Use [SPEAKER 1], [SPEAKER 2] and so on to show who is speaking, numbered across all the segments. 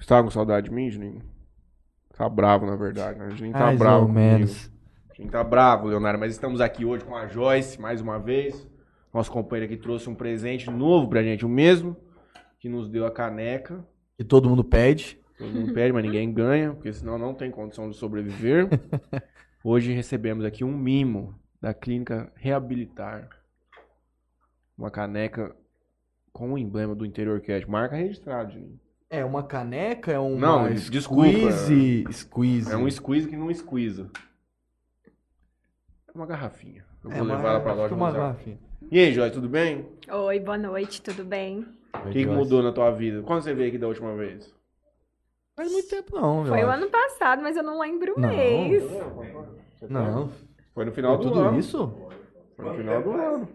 [SPEAKER 1] Você tava com saudade de mim, Juninho? Tá bravo, na verdade, né? Juninho tá
[SPEAKER 2] Mais
[SPEAKER 1] bravo
[SPEAKER 2] ou menos.
[SPEAKER 1] Juninho tá bravo, Leonardo, mas estamos aqui hoje com a Joyce, mais uma vez. Nosso companheiro aqui trouxe um presente novo pra gente, o mesmo que nos deu a caneca.
[SPEAKER 2] Que todo mundo pede.
[SPEAKER 1] Todo mundo pede, mas ninguém ganha, porque senão não tem condição de sobreviver. Hoje recebemos aqui um mimo da clínica Reabilitar. Uma caneca com o emblema do Interior Cat. Marca registrada, Juninho.
[SPEAKER 2] É uma caneca, é uma
[SPEAKER 1] Não, desculpa.
[SPEAKER 2] squeeze, squeeze.
[SPEAKER 1] É um squeeze que não squeeza. É uma garrafinha. Eu
[SPEAKER 2] É
[SPEAKER 1] vou levar ela pra loja.
[SPEAKER 2] uma
[SPEAKER 1] usar.
[SPEAKER 2] garrafinha.
[SPEAKER 1] E aí, Joy, tudo bem?
[SPEAKER 3] Oi, boa noite, tudo bem?
[SPEAKER 1] O que, que mudou na tua vida? Quando você veio aqui da última vez?
[SPEAKER 2] Faz muito tempo não,
[SPEAKER 3] Foi o ano passado, mas eu não lembro o
[SPEAKER 2] Não.
[SPEAKER 3] mês.
[SPEAKER 2] Não,
[SPEAKER 1] Foi no final
[SPEAKER 2] foi
[SPEAKER 1] do
[SPEAKER 2] tudo
[SPEAKER 1] ano.
[SPEAKER 2] isso?
[SPEAKER 1] Foi no final do ano.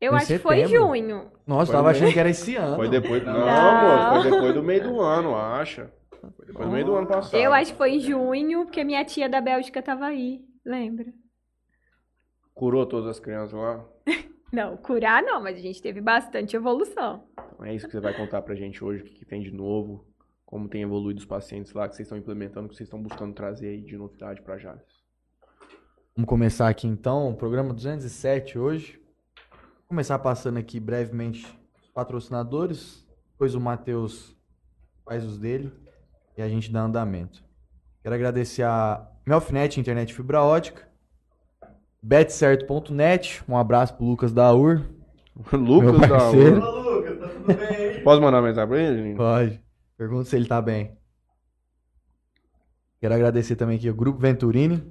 [SPEAKER 3] Eu
[SPEAKER 2] Em
[SPEAKER 3] acho que foi
[SPEAKER 2] setembro.
[SPEAKER 3] junho.
[SPEAKER 2] Nossa,
[SPEAKER 1] Foi
[SPEAKER 2] tava achando que era esse ano.
[SPEAKER 1] Foi depois. Não,
[SPEAKER 3] Não.
[SPEAKER 1] foi depois do meio do ano, acha? Foi depois do meio do ano passado.
[SPEAKER 3] Eu acho que foi em junho, porque minha tia da Bélgica tava aí, lembra?
[SPEAKER 1] Curou todas as crianças lá?
[SPEAKER 3] Não, curar não, mas a gente teve bastante evolução.
[SPEAKER 1] Então é isso que você vai contar pra gente hoje, o que, que tem de novo, como tem evoluído os pacientes lá, que vocês estão implementando, que vocês estão buscando trazer aí de novidade pra Jales.
[SPEAKER 2] Vamos começar aqui então, o programa 207 hoje. Vou começar passando aqui brevemente os patrocinadores, depois o Matheus faz os dele e a gente dá andamento. Quero agradecer a Melfinet Internet Fibra Ótica, betcerto.net, um abraço pro Lucas da UR,
[SPEAKER 1] Lucas da. UR. Posso mandar uma mensagem pra ele?
[SPEAKER 2] Pode. Pergunta se ele tá bem. Quero agradecer também aqui o Grupo Venturini,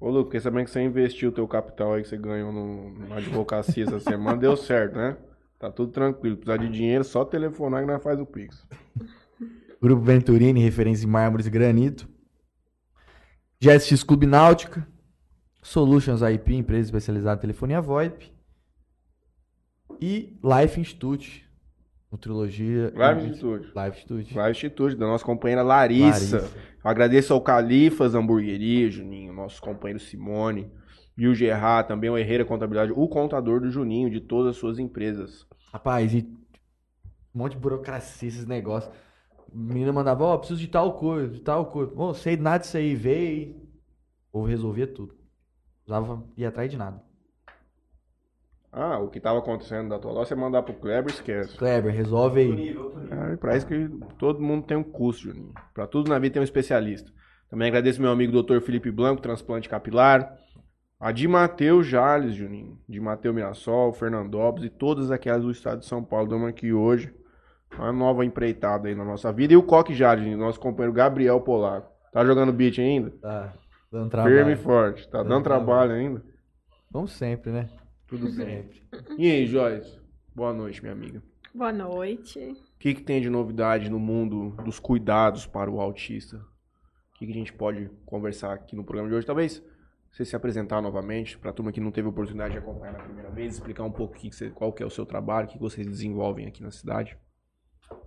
[SPEAKER 1] Ô, Lucas, fiquei sabendo que você investiu o teu capital aí que você ganhou no, na advocacia essa semana, deu certo, né? Tá tudo tranquilo. Precisar de dinheiro, só telefonar que nós faz o Pix.
[SPEAKER 2] Grupo Venturini, referência em mármores e granito. GSX Clube Náutica. Solutions IP, empresa especializada em telefonia VoIP. E Life Institute. Nutrologia.
[SPEAKER 1] Live Institute.
[SPEAKER 2] Life Institute.
[SPEAKER 1] Live Institute, da nossa companheira Larissa.
[SPEAKER 2] Larissa.
[SPEAKER 1] Agradeço ao Califas Hamburgueria, Juninho, nosso companheiro Simone. E o Gerard, também o Herreira Contabilidade, o contador do Juninho, de todas as suas empresas.
[SPEAKER 2] Rapaz, e um monte de burocracia, esses negócios. Menina mandava, ó, preciso de tal coisa, de tal coisa. Ô, sei nada disso aí, veio. Ou resolvia tudo. Usava, ia atrás de nada.
[SPEAKER 1] Ah, o que tava acontecendo da tua loja, você mandar pro Kleber, esquece.
[SPEAKER 2] Kleber, resolve aí.
[SPEAKER 1] É, pra isso que todo mundo tem um curso, Juninho. Pra tudo na vida tem um especialista. Também agradeço meu amigo Dr. Felipe Blanco, transplante capilar. A de Mateus Jales, Juninho. De Mateus Mirassol, Fernandópolis e todas aquelas do estado de São Paulo. Estamos aqui hoje. Uma nova empreitada aí na nossa vida. E o Coque Jales, Juninho, nosso companheiro Gabriel Polaco. Tá jogando beat ainda?
[SPEAKER 2] Tá, dando trabalho.
[SPEAKER 1] Firme e forte. Tá
[SPEAKER 2] Dando
[SPEAKER 1] dando trabalho ainda?
[SPEAKER 2] Como sempre, né?
[SPEAKER 1] Tudo.
[SPEAKER 2] Sempre.
[SPEAKER 1] E aí, Joyce? Boa noite, minha amiga.
[SPEAKER 3] Boa noite.
[SPEAKER 1] O que, que tem de novidade no mundo dos cuidados para o autista? O que, que a gente pode conversar aqui no programa de hoje? Talvez você se apresentar novamente para a turma que não teve oportunidade de acompanhar na primeira vez, explicar um pouco o que que você- qual que é o seu trabalho, o que vocês desenvolvem aqui na cidade.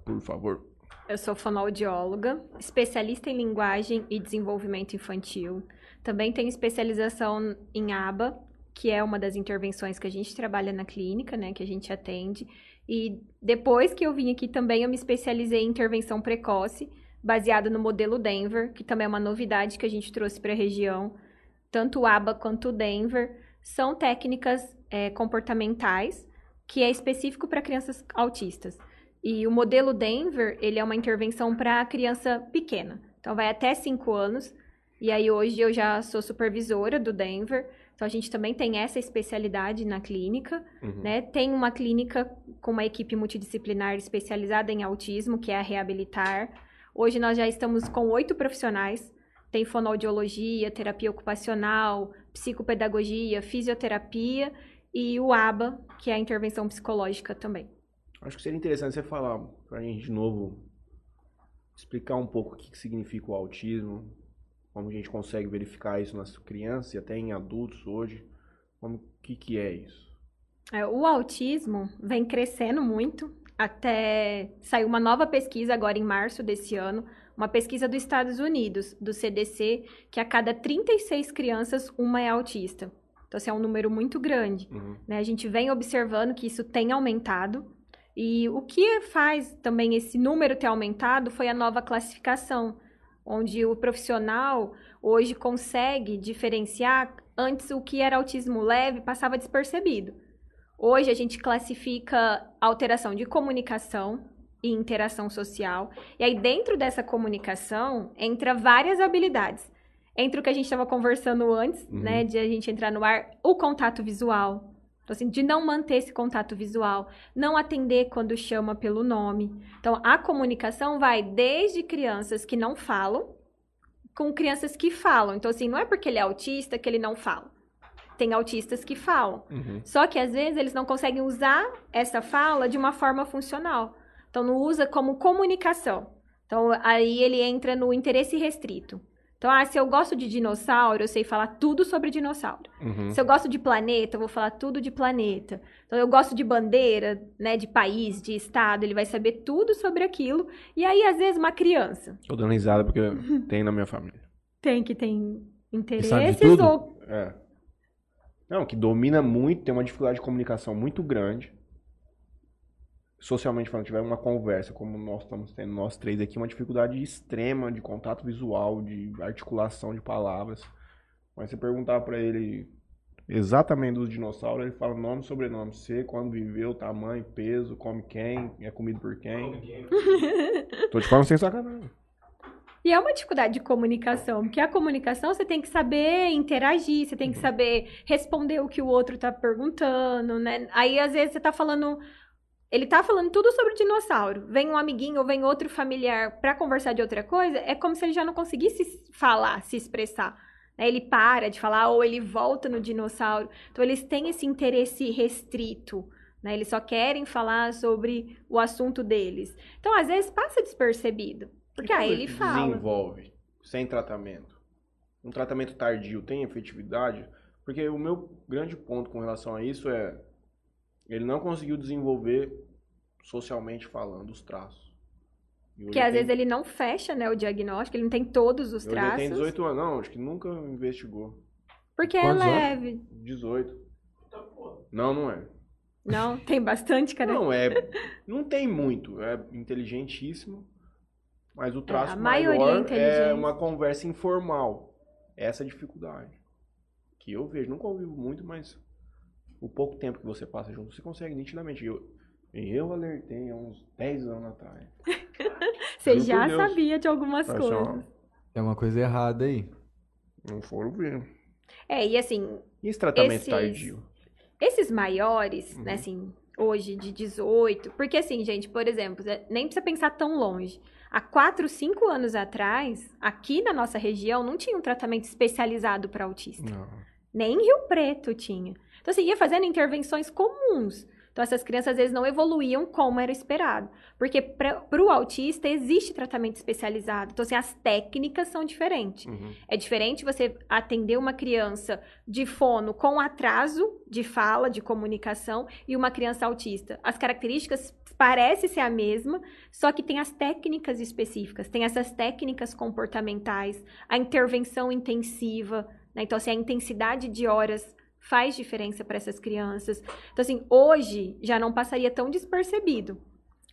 [SPEAKER 1] Por favor.
[SPEAKER 3] Eu sou fonoaudióloga, especialista em linguagem e desenvolvimento infantil. Também tenho especialização em ABA, que é uma das intervenções que a gente trabalha na clínica, né, que a gente atende. E depois que eu vim aqui também eu me especializei em intervenção precoce, baseado no modelo Denver, que também é uma novidade que a gente trouxe para a região. Tanto o ABA quanto o Denver são técnicas eh, comportamentais que é específico para crianças autistas. E o modelo Denver, ele é uma intervenção para criança pequena. Então, vai até 5 anos. E aí, hoje, eu já sou supervisora do Denver. Então, a gente também tem essa especialidade na clínica.
[SPEAKER 1] Uhum.
[SPEAKER 3] Né? Tem uma clínica com uma equipe multidisciplinar especializada em autismo, que é a Reabilitar. Hoje, nós já estamos com oito profissionais. Tem fonoaudiologia, terapia ocupacional, psicopedagogia, fisioterapia e o ABA, que é a intervenção psicológica também.
[SPEAKER 1] Acho que seria interessante você falar para a gente de novo, explicar um pouco o que, que significa o autismo, como a gente consegue verificar isso nas crianças e até em adultos hoje. Como o que, que é isso?
[SPEAKER 3] É, o autismo vem crescendo muito. Até saiu uma nova pesquisa agora em março desse ano, uma pesquisa dos Estados Unidos, do CDC, que a cada 36 crianças, uma é autista. Então, assim, é um número muito grande.
[SPEAKER 1] Uhum.
[SPEAKER 3] né? A gente vem observando que isso tem aumentado. E o que faz também esse número ter aumentado foi a nova classificação, onde o profissional hoje consegue diferenciar. Antes, o que era autismo leve passava despercebido. Hoje, a gente classifica alteração de comunicação e interação social. E aí, dentro dessa comunicação, entra várias habilidades. Entre o que a gente estava conversando antes,
[SPEAKER 1] Uhum.
[SPEAKER 3] né, de a gente entrar no ar, o contato visual. Então, assim, de não manter esse contato visual, não atender quando chama pelo nome. Então, a comunicação vai desde crianças que não falam, com crianças que falam. Então, assim, não é porque ele é autista que ele não fala. Tem autistas que falam.
[SPEAKER 1] Uhum.
[SPEAKER 3] Só que às vezes eles não conseguem usar essa fala de uma forma funcional. Então não usa como comunicação. Então aí ele entra no interesse restrito. Então, ah, se eu gosto de dinossauro, eu sei falar tudo sobre dinossauro.
[SPEAKER 1] Uhum.
[SPEAKER 3] Se eu gosto de planeta, eu vou falar tudo de planeta. Então, eu gosto de bandeira, né, de país, de estado, ele vai saber tudo sobre aquilo. E aí, às vezes, uma criança
[SPEAKER 1] Tô dando risada porque tem na minha família.
[SPEAKER 3] tem que tem interesses ou
[SPEAKER 1] É. Não, que domina muito, tem uma dificuldade de comunicação muito grande. Socialmente falando, tiver uma conversa, como nós estamos tendo, nós três aqui, uma dificuldade extrema de contato visual, de articulação de palavras. Mas você perguntar pra ele exatamente dos dinossauros, ele fala nome, sobrenome, C, quando viveu, tamanho, peso, come quem, é comido por quem. Tô te falando sem sacanagem.
[SPEAKER 3] E é uma dificuldade de comunicação, porque a comunicação você tem que saber interagir, você tem que saber responder o que o outro tá perguntando, né? Aí às vezes você tá falando. Ele tá falando tudo sobre dinossauro. Vem um amiguinho ou vem outro familiar pra conversar de outra coisa, é como se ele já não conseguisse falar, se expressar. né? Ele para de falar ou ele volta no dinossauro. Então eles têm esse interesse restrito. Né? Eles só querem falar sobre o assunto deles. Então, às vezes, passa despercebido. Porque aí ele fala.
[SPEAKER 1] Desenvolve sem tratamento. Um tratamento tardio tem efetividade? Porque o meu grande ponto com relação a isso é ele não conseguiu desenvolver socialmente falando os traços. E
[SPEAKER 3] Porque às
[SPEAKER 1] tem-
[SPEAKER 3] vezes ele não fecha, né, o diagnóstico, ele não tem todos os
[SPEAKER 1] hoje ele
[SPEAKER 3] traços.
[SPEAKER 1] tem 18 anos, não, acho que nunca investigou.
[SPEAKER 3] Porque é
[SPEAKER 2] Quantos anos?
[SPEAKER 3] leve.
[SPEAKER 1] 18. Não, não é.
[SPEAKER 3] Não, tem bastante, cara.
[SPEAKER 1] Não é, não tem muito, é inteligentíssimo, mas o traço
[SPEAKER 3] a maioria
[SPEAKER 1] maior é
[SPEAKER 3] inteligente.
[SPEAKER 1] uma conversa informal. Essa é a dificuldade que eu vejo, nunca ouvi muito, mas o pouco tempo que você passa junto, você consegue nitidamente. Eu, eu alertei há uns 10 anos atrás.
[SPEAKER 3] Você
[SPEAKER 1] juro
[SPEAKER 3] já sabia de algumas
[SPEAKER 1] ó,
[SPEAKER 3] coisas.
[SPEAKER 2] Tem uma coisa errada aí.
[SPEAKER 1] Não foram ver.
[SPEAKER 3] É, e assim,
[SPEAKER 1] E esse tratamento
[SPEAKER 3] Esses-
[SPEAKER 1] tardio?
[SPEAKER 3] esses maiores,
[SPEAKER 1] Uhum.
[SPEAKER 3] né, assim, hoje de 18, porque assim, gente, por exemplo, né, nem precisa pensar tão longe. Há 4, 5 anos atrás, aqui na nossa região, não tinha um tratamento especializado para autista.
[SPEAKER 1] Não.
[SPEAKER 3] Nem em Rio Preto tinha. Então, você ia fazendo intervenções comuns. Então, essas crianças, às vezes, não evoluíam como era esperado. Porque para o autista, existe tratamento especializado. Então, assim, as técnicas são diferentes.
[SPEAKER 1] Uhum.
[SPEAKER 3] É diferente você atender uma criança de fono com atraso de fala, de comunicação, e uma criança autista. As características parecem ser a mesma, só que tem as técnicas específicas. Tem essas técnicas comportamentais, a intervenção intensiva, né? Então, assim, a intensidade de horas faz diferença para essas crianças. Então, assim, hoje já não passaria tão despercebido.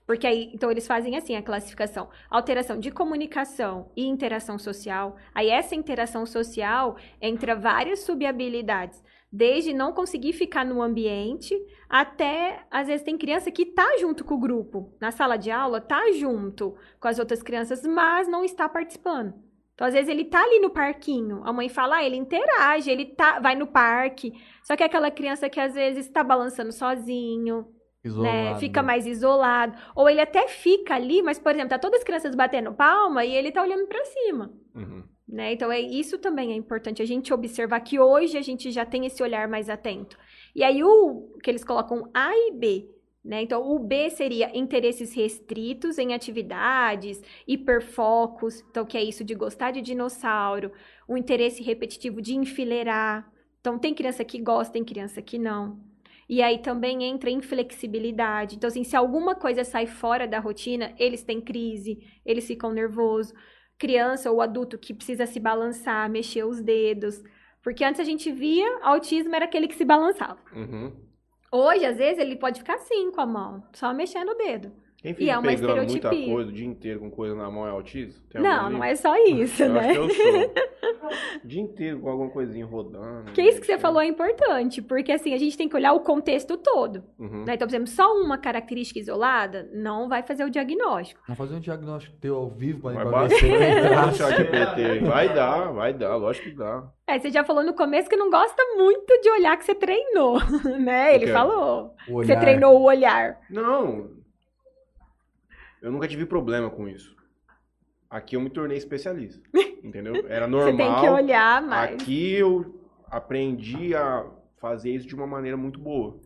[SPEAKER 3] Porque aí, então eles fazem assim a classificação: alteração de comunicação e interação social. Aí essa interação social entra várias subhabilidades, desde não conseguir ficar no ambiente até às vezes tem criança que tá junto com o grupo, na sala de aula, tá junto com as outras crianças, mas não está participando. Então, às vezes, ele tá ali no parquinho. A mãe fala, ah, ele interage, ele tá, vai no parque. Só que é aquela criança que às vezes tá balançando sozinho,
[SPEAKER 2] Isolado.
[SPEAKER 3] né? Fica mais isolado. Ou ele até fica ali, mas, por exemplo, tá todas as crianças batendo palma e ele tá olhando pra cima.
[SPEAKER 1] Uhum.
[SPEAKER 3] Né? Então, é, isso também é importante a gente observar que hoje a gente já tem esse olhar mais atento. E aí, o que eles colocam A e B. Né? Então, o B seria interesses restritos em atividades, hiperfocos, então, que é isso de gostar de dinossauro, o interesse repetitivo de enfileirar. Então, tem criança que gosta, tem criança que não. E aí também entra inflexibilidade. Então, assim, se alguma coisa sai fora da rotina, eles têm crise, eles ficam nervosos criança ou adulto que precisa se balançar, mexer os dedos. Porque antes a gente via autismo era aquele que se balançava.
[SPEAKER 1] Uhum.
[SPEAKER 3] Hoje, às vezes, ele pode ficar assim com a mão, só mexendo o dedo.
[SPEAKER 1] Quem
[SPEAKER 3] E
[SPEAKER 1] fica
[SPEAKER 3] é uma
[SPEAKER 1] pegando muita coisa o dia inteiro com coisa na mão é autista? Tem
[SPEAKER 3] não, não é só isso,
[SPEAKER 1] Eu
[SPEAKER 3] né?
[SPEAKER 1] acho que eu sou. O dia inteiro com alguma coisinha rodando.
[SPEAKER 3] Que isso que você falou é importante, porque assim, a gente tem que olhar o contexto todo.
[SPEAKER 1] Uhum.
[SPEAKER 3] Né? Então, por exemplo, só uma característica isolada não vai fazer o diagnóstico.
[SPEAKER 2] Vamos fazer um diagnóstico teu ao vivo pra,
[SPEAKER 1] Vai
[SPEAKER 2] pra ver se vai.
[SPEAKER 1] Vai dar, vai dar, lógico que dá.
[SPEAKER 3] É, você já falou no começo que não gosta muito de olhar que você treinou, né? Ele falou. Você treinou o olhar.
[SPEAKER 1] Não. Eu nunca tive problema com isso. Aqui eu me tornei especialista. Entendeu? Era normal.
[SPEAKER 3] Você tem que olhar mais.
[SPEAKER 1] Aqui eu aprendi a fazer isso de uma maneira muito boa.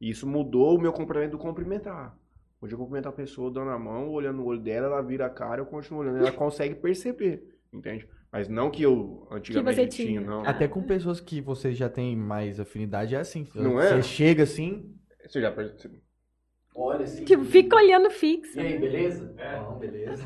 [SPEAKER 1] E isso mudou o meu comportamento do cumprimentar. Hoje eu cumprimento a pessoa dando a mão, olhando no olho dela, ela vira a cara, eu continuo olhando, ela consegue perceber, entende? Mas não que eu antigamente
[SPEAKER 3] você
[SPEAKER 1] tinha,
[SPEAKER 3] tinha.
[SPEAKER 1] não.
[SPEAKER 2] Até com pessoas que você já tem mais afinidade, é assim.
[SPEAKER 1] Não
[SPEAKER 2] você
[SPEAKER 1] é?
[SPEAKER 2] chega assim,
[SPEAKER 1] Você já percebeu?
[SPEAKER 2] Olha assim.
[SPEAKER 3] Tipo, fica olhando fixo.
[SPEAKER 2] E aí, beleza?
[SPEAKER 4] É.
[SPEAKER 2] Não, beleza.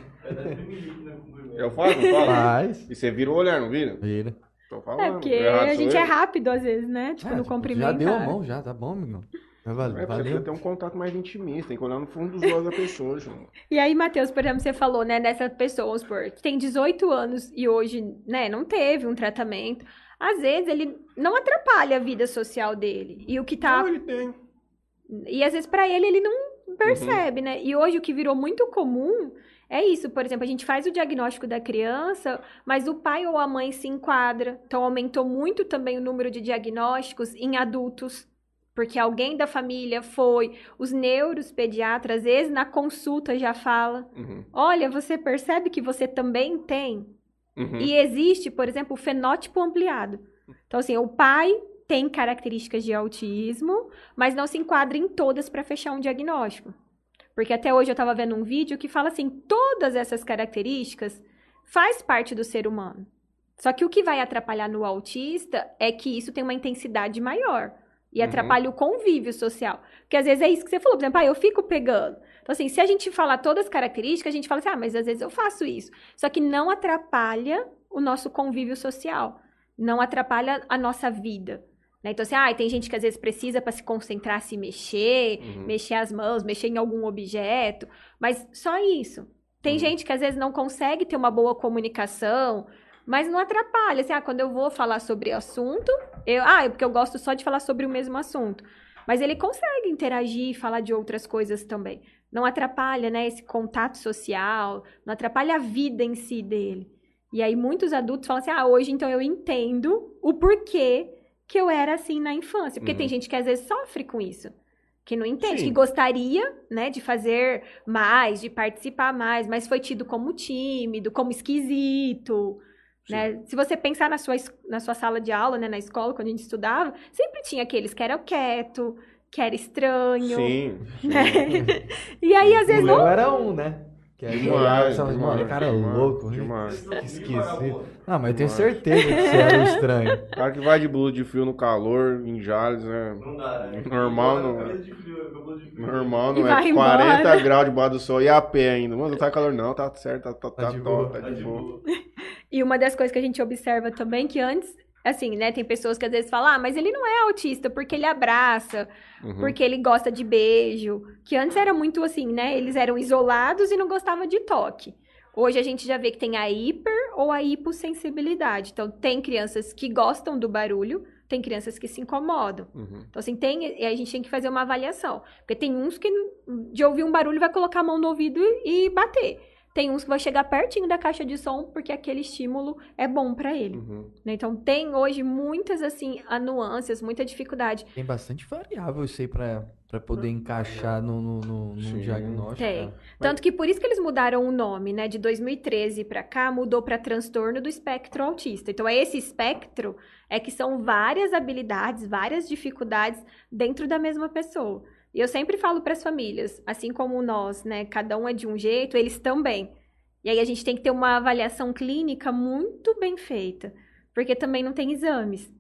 [SPEAKER 1] Eu faço, não falo?
[SPEAKER 2] Faz.
[SPEAKER 1] E você vira o olhar, não vira?
[SPEAKER 2] Vira.
[SPEAKER 1] Tô falando.
[SPEAKER 3] É, porque a gente
[SPEAKER 1] eu.
[SPEAKER 3] é rápido às vezes, né? Tipo,
[SPEAKER 2] Ah,
[SPEAKER 3] no
[SPEAKER 2] tipo,
[SPEAKER 3] cumprimento.
[SPEAKER 2] Já deu a mão, já, tá bom, amigão. Valeu.
[SPEAKER 1] É, você
[SPEAKER 2] valeu.
[SPEAKER 1] precisa ter um contato mais intimista, tem que olhar no fundo dos olhos da pessoa, João.
[SPEAKER 3] E aí, Matheus, por exemplo, você falou, né, dessa pessoa, vamos supor, que tem 18 anos e hoje, né, não teve um tratamento. Às vezes ele não atrapalha a vida social dele. E o que tá.
[SPEAKER 1] Não, ele tem.
[SPEAKER 3] E às vezes pra ele ele não percebe, né? E hoje o que virou muito comum é isso. Por exemplo, a gente faz o diagnóstico da criança, mas o pai ou a mãe se enquadra. Então aumentou muito também o número de diagnósticos em adultos. Porque alguém da família foi, os neuropediatras, às vezes na consulta já fala:
[SPEAKER 1] Uhum,
[SPEAKER 3] olha, você percebe que você também tem?
[SPEAKER 1] uhum.
[SPEAKER 3] E existe, por exemplo, o fenótipo ampliado. Então, assim, o pai tem características de autismo, mas não se enquadra em todas para fechar um diagnóstico. Porque até hoje eu estava vendo um vídeo que fala assim, todas essas características faz parte do ser humano. Só que o que vai atrapalhar no autista é que isso tem uma intensidade maior. E
[SPEAKER 1] Uhum.
[SPEAKER 3] atrapalha o convívio social. Porque às vezes é isso que você falou, por exemplo, ah, eu fico pegando. Então, assim, se a gente falar todas as características, a gente fala assim, ah, mas às vezes eu faço isso. Só que não atrapalha o nosso convívio social. Não atrapalha a nossa vida. Né? Então, assim, ah, tem gente que às vezes precisa para se concentrar, se mexer,
[SPEAKER 1] Uhum.
[SPEAKER 3] mexer as mãos, mexer em algum objeto. Mas só isso. Tem
[SPEAKER 1] Uhum.
[SPEAKER 3] gente que às vezes não consegue ter uma boa comunicação, mas não atrapalha. Assim, ah, quando eu vou falar sobre assunto, eu, ah, é porque eu gosto só de falar sobre o mesmo assunto. Mas ele consegue interagir e falar de outras coisas também. Não atrapalha, né, esse contato social, não atrapalha a vida em si dele. E aí muitos adultos falam assim: "Ah, hoje então eu entendo o porquê que eu era assim na infância". Porque
[SPEAKER 1] Uhum.
[SPEAKER 3] tem gente que às vezes sofre com isso. Que não entende,
[SPEAKER 1] Sim.
[SPEAKER 3] que gostaria, né, de fazer mais, de participar mais, mas foi tido como tímido, como esquisito, né? Se você pensar na sua, na sua sala de aula, né, na escola, quando a gente estudava, sempre tinha aqueles que eram quieto, que era estranho.
[SPEAKER 1] Sim.
[SPEAKER 3] né? E aí, às vezes,
[SPEAKER 2] o
[SPEAKER 3] não.
[SPEAKER 2] Era um, né? Que aí
[SPEAKER 1] Demais,
[SPEAKER 2] falava, mano,
[SPEAKER 1] demais,
[SPEAKER 2] cara
[SPEAKER 1] demais,
[SPEAKER 2] louco, né?
[SPEAKER 1] demais.
[SPEAKER 2] Que esquisito. Ah, mas eu tenho
[SPEAKER 1] Demais.
[SPEAKER 2] certeza que você era um estranho.
[SPEAKER 1] cara que vai de blusa de frio no calor, em Jales, né?
[SPEAKER 4] Não dá, né?
[SPEAKER 1] Normal não-
[SPEAKER 4] Cabeça de frio, cabeça de frio.
[SPEAKER 1] Normal, não é
[SPEAKER 3] embora.
[SPEAKER 1] 40 graus debaixo do sol e a pé ainda. Mano, não tá calor não, tá certo, tá, tá,
[SPEAKER 2] Tá
[SPEAKER 1] tá
[SPEAKER 2] de
[SPEAKER 1] tá
[SPEAKER 4] Tá
[SPEAKER 1] de
[SPEAKER 4] de
[SPEAKER 1] boa.
[SPEAKER 4] boa.
[SPEAKER 3] E uma das coisas que a gente observa também, que antes, assim, né, tem pessoas que às vezes falam, ah, mas ele não é autista porque ele abraça,
[SPEAKER 1] Uhum.
[SPEAKER 3] porque ele gosta de beijo. Que antes era muito assim, né? Eles eram isolados e não gostavam de toque. Hoje a gente já vê que tem a hiper ou a hipossensibilidade. Então, tem crianças que gostam do barulho, tem crianças que se incomodam.
[SPEAKER 1] Uhum.
[SPEAKER 3] Então, assim, tem, e a gente tem que fazer uma avaliação. Porque tem uns que, de ouvir um barulho, vai colocar a mão no ouvido e bater. Tem uns que vai chegar pertinho da caixa de som porque aquele estímulo é bom pra ele.
[SPEAKER 1] Uhum.
[SPEAKER 3] né? Então, tem hoje muitas, assim, nuances, muita dificuldade.
[SPEAKER 2] Tem bastante variável isso aí pra, pra poder encaixar no, no, no- no diagnóstico.
[SPEAKER 3] Tem.
[SPEAKER 2] cara.
[SPEAKER 3] Tanto que por isso que eles mudaram o nome, né? De 2013 pra cá, mudou pra transtorno do espectro autista. Então, é esse espectro é que são várias habilidades, várias dificuldades dentro da mesma pessoa. E eu sempre falo para as famílias, assim como nós, né? Cada um é de um jeito, eles também. E aí a gente tem que ter uma avaliação clínica muito bem feita, porque também não tem exames.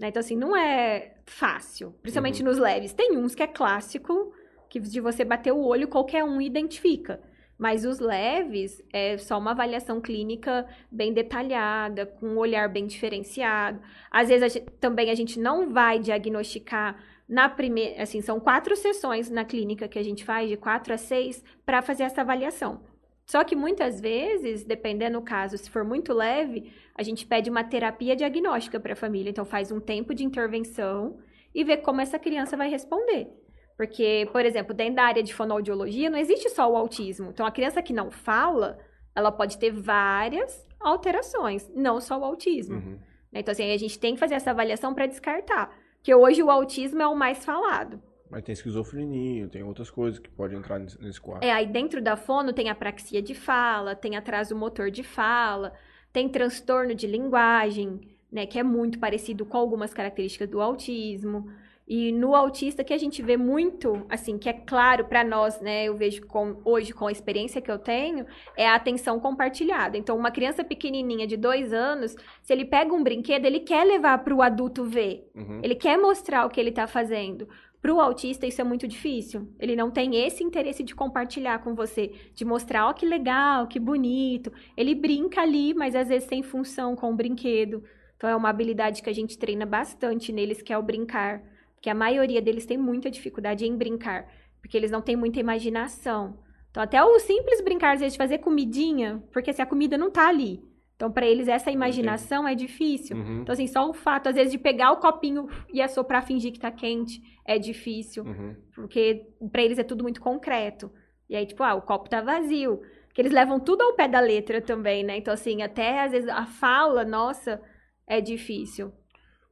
[SPEAKER 3] né? Então, assim, não é fácil, principalmente nos leves. Tem uns que é clássico, que de você bater o olho, qualquer um identifica. Mas os leves é só uma avaliação clínica bem detalhada, com um olhar bem diferenciado. Às vezes a gente- também a gente não vai diagnosticar na primeira, assim, são quatro sessões na clínica que a gente faz, de quatro a seis, para fazer essa avaliação. Só que muitas vezes, dependendo do caso, se for muito leve, a gente pede uma terapia diagnóstica para a família. Então, faz um tempo de intervenção e vê como essa criança vai responder. Porque, por exemplo, dentro da área de fonoaudiologia, não existe só o autismo. Então, a criança que não fala, ela pode ter várias alterações, não só o autismo.
[SPEAKER 1] Uhum.
[SPEAKER 3] Né? Então, assim, a gente tem que fazer essa avaliação para descartar. Porque hoje o autismo é o mais falado.
[SPEAKER 1] Mas tem esquizofrenia, tem outras coisas que podem entrar nesse, nesse quadro.
[SPEAKER 3] É, aí dentro da fono tem apraxia de fala, tem atraso motor de fala, tem transtorno de linguagem, né, que é muito parecido com algumas características do autismo. E no autista que a gente vê muito, assim, que é claro para nós, né, eu vejo com, hoje com a experiência que eu tenho, é a atenção compartilhada. Então, uma criança pequenininha de dois anos, se ele pega um brinquedo, ele quer levar para o adulto ver.
[SPEAKER 1] Uhum.
[SPEAKER 3] Ele quer mostrar o que ele está fazendo. Para o autista, isso é muito difícil. Ele não tem esse interesse de compartilhar com você, de mostrar, ó, que legal, que bonito. Ele brinca ali, mas às vezes sem função com o brinquedo. Então, é uma habilidade que a gente treina bastante neles, que é o brincar. Porque a maioria deles tem muita dificuldade em brincar, porque eles não têm muita imaginação. Então, até o simples brincar, às vezes, de fazer comidinha, porque se a comida não tá ali. Então, para eles, essa imaginação é difícil.
[SPEAKER 1] Uhum.
[SPEAKER 3] Então, assim, só o fato, às vezes, de pegar o copinho e assoprar, fingir que tá quente, é difícil.
[SPEAKER 1] Uhum.
[SPEAKER 3] Porque para eles é tudo muito concreto. E aí, tipo, ah, o copo tá vazio. Que eles levam tudo ao pé da letra também, né? Então, assim, até às vezes a fala, nossa, é difícil.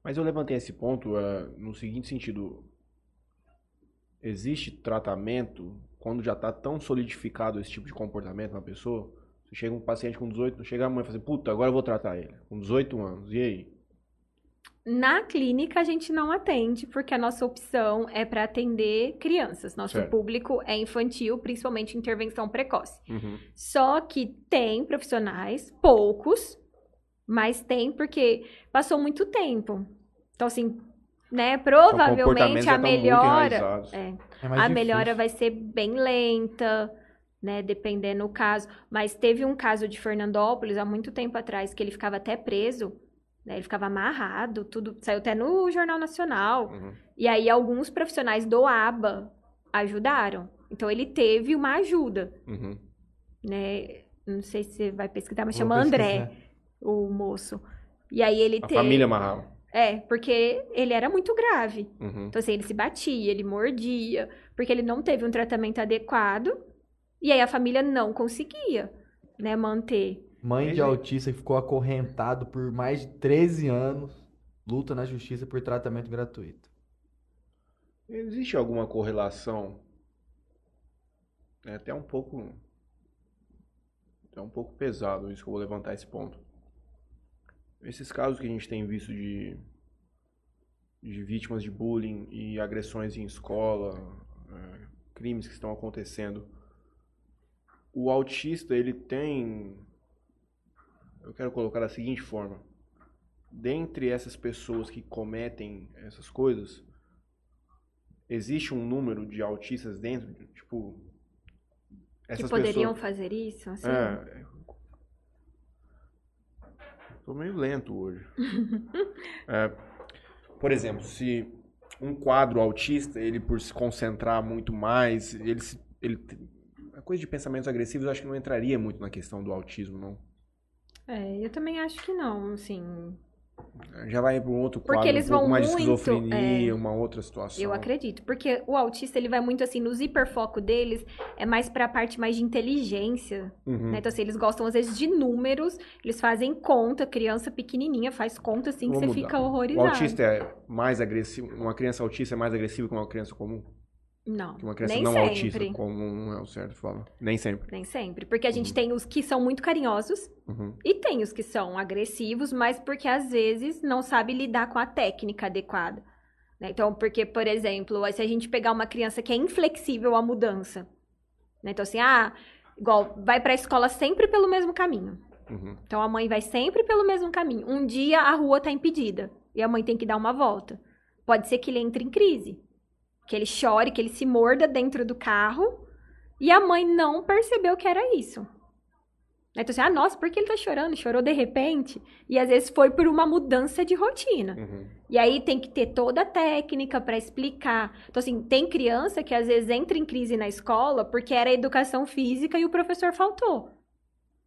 [SPEAKER 1] Mas eu levantei esse ponto eh, no seguinte sentido. Existe tratamento quando já está tão solidificado esse tipo de comportamento na pessoa? Você chega um paciente com 18, chega a mãe e fala assim, puta, agora eu vou tratar ele. Com 18 anos, e aí?
[SPEAKER 3] Na clínica a gente não atende, porque a nossa opção é para atender crianças. Nosso
[SPEAKER 1] Certo.
[SPEAKER 3] público é infantil, principalmente intervenção precoce.
[SPEAKER 1] Uhum.
[SPEAKER 3] Só que tem profissionais, poucos, mas tem porque passou muito tempo. Então, assim, né,
[SPEAKER 1] comportamentos
[SPEAKER 3] provavelmente
[SPEAKER 1] já
[SPEAKER 3] a
[SPEAKER 1] estão muito
[SPEAKER 3] melhora. É,
[SPEAKER 2] É
[SPEAKER 3] a
[SPEAKER 2] difícil.
[SPEAKER 3] melhora vai ser bem lenta, né? Dependendo do caso. Mas teve um caso de Fernandópolis há muito tempo atrás que ele ficava até preso, né? Ele ficava amarrado, tudo saiu até no Jornal Nacional.
[SPEAKER 1] Uhum.
[SPEAKER 3] E aí alguns profissionais do ABA ajudaram. Então ele teve uma ajuda,
[SPEAKER 1] Uhum.
[SPEAKER 3] né? Não sei se você vai pesquisar, mas
[SPEAKER 2] Vou
[SPEAKER 3] chama André,
[SPEAKER 2] pesquisar.
[SPEAKER 3] O moço. E aí ele
[SPEAKER 1] A
[SPEAKER 3] teve.
[SPEAKER 1] família amarrava.
[SPEAKER 3] É, porque ele era muito grave.
[SPEAKER 1] Uhum.
[SPEAKER 3] Então, assim, ele se batia, ele mordia, porque ele não teve um tratamento adequado. E aí a família não conseguia, né, manter.
[SPEAKER 2] Mãe de autista que ficou acorrentado por mais de 13 anos, luta na justiça por tratamento gratuito.
[SPEAKER 1] Existe alguma correlação? É até um pouco. É um pouco pesado isso que eu vou levantar esse ponto. Esses casos que a gente tem visto de, de vítimas de bullying e agressões em escola, é, crimes que estão acontecendo, o autista ele tem. Eu quero colocar da seguinte forma: dentre essas pessoas que cometem essas coisas, existe um número de autistas dentro, tipo,
[SPEAKER 3] Que
[SPEAKER 1] essas
[SPEAKER 3] poderiam
[SPEAKER 1] pessoas.
[SPEAKER 3] fazer isso, assim.
[SPEAKER 1] É. Tô meio lento hoje. É, por exemplo, se um quadro autista, ele por se concentrar muito mais, ele se, ele a coisa de pensamentos agressivos, eu acho que não entraria muito na questão do autismo, não.
[SPEAKER 3] É, eu também acho que não, assim.
[SPEAKER 1] Já vai para um outro
[SPEAKER 3] Porque
[SPEAKER 1] quadro,
[SPEAKER 3] eles
[SPEAKER 1] um
[SPEAKER 3] vão
[SPEAKER 1] mais
[SPEAKER 3] muito,
[SPEAKER 1] esquizofrenia,
[SPEAKER 3] é.
[SPEAKER 1] uma outra situação.
[SPEAKER 3] Eu acredito. Porque o autista, ele vai muito assim, nos hiperfoco deles, é mais pra parte mais de inteligência.
[SPEAKER 1] Uhum.
[SPEAKER 3] né? Então, assim, eles gostam às vezes de números, eles fazem conta, criança pequenininha faz conta assim que
[SPEAKER 1] Vou
[SPEAKER 3] você
[SPEAKER 1] mudar.
[SPEAKER 3] fica
[SPEAKER 1] O
[SPEAKER 3] horrorizado.
[SPEAKER 1] autista é mais agressivo, uma criança autista é mais agressiva que uma criança comum?
[SPEAKER 3] Não,
[SPEAKER 1] Que uma criança
[SPEAKER 3] nem
[SPEAKER 1] não
[SPEAKER 3] sempre.
[SPEAKER 1] autista comum não é o certo fala. Nem sempre.
[SPEAKER 3] Nem sempre. Porque a gente
[SPEAKER 1] Uhum.
[SPEAKER 3] tem os que são muito carinhosos
[SPEAKER 1] Uhum.
[SPEAKER 3] e tem os que são agressivos, mas porque às vezes não sabe lidar com a técnica adequada. né? Então, porque, por exemplo, se a gente pegar uma criança que é inflexível à mudança, né? Então, assim, ah, igual, vai pra escola sempre pelo mesmo caminho.
[SPEAKER 1] Uhum.
[SPEAKER 3] Então, a mãe vai sempre pelo mesmo caminho. Um dia a rua tá impedida e a mãe tem que dar uma volta. Pode ser que ele entre em crise. Que ele chore, que ele se morda dentro do carro e a mãe não percebeu que era isso. Então assim, ah, nossa, por que ele tá chorando? Chorou de repente? E às vezes foi por uma mudança de rotina.
[SPEAKER 1] Uhum.
[SPEAKER 3] E aí tem que ter toda a técnica para explicar. Então, assim, tem criança que às vezes entra em crise na escola porque era educação física e o professor faltou.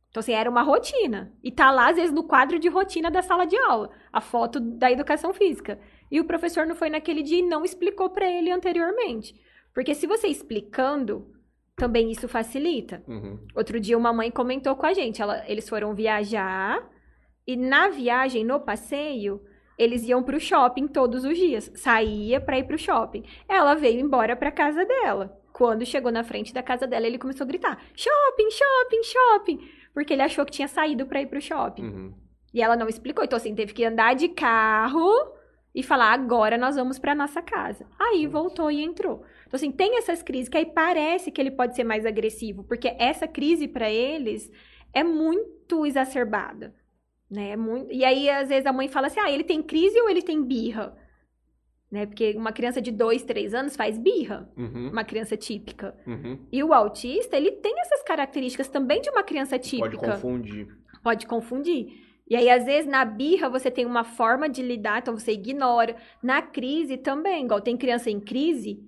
[SPEAKER 3] Então, assim, era uma rotina. E tá lá, às vezes, no quadro de rotina da sala de aula, a foto da educação física. E o professor não foi naquele dia e não explicou para ele anteriormente. Porque se você explicando, também isso facilita.
[SPEAKER 1] Uhum.
[SPEAKER 3] Outro dia uma mãe comentou com a gente, ela- eles foram viajar e na viagem, no passeio, eles iam pro shopping todos os dias. Saía pra ir pro shopping. Ela veio embora pra casa dela. Quando chegou na frente da casa dela, ele começou a gritar: "Shopping, shopping, shopping", porque ele achou que tinha saído pra ir pro shopping.
[SPEAKER 1] Uhum.
[SPEAKER 3] E ela não explicou, então assim, teve que andar de carro e falar, agora nós vamos pra nossa casa. Aí voltou e entrou. Então assim, tem essas crises que aí parece que ele pode ser mais agressivo, porque essa crise pra eles é muito exacerbada, né? É muito... E aí às vezes a mãe fala assim: "Ah, ele tem crise ou ele tem birra?" Né? Porque uma criança de dois, três anos faz birra,
[SPEAKER 1] Uhum.
[SPEAKER 3] uma criança típica.
[SPEAKER 1] Uhum.
[SPEAKER 3] E o autista, ele tem essas características também de uma criança típica
[SPEAKER 1] Pode confundir.
[SPEAKER 3] pode confundir. E aí, às vezes, na birra, você tem uma forma de lidar, então você ignora. Na crise também, igual tem criança em crise,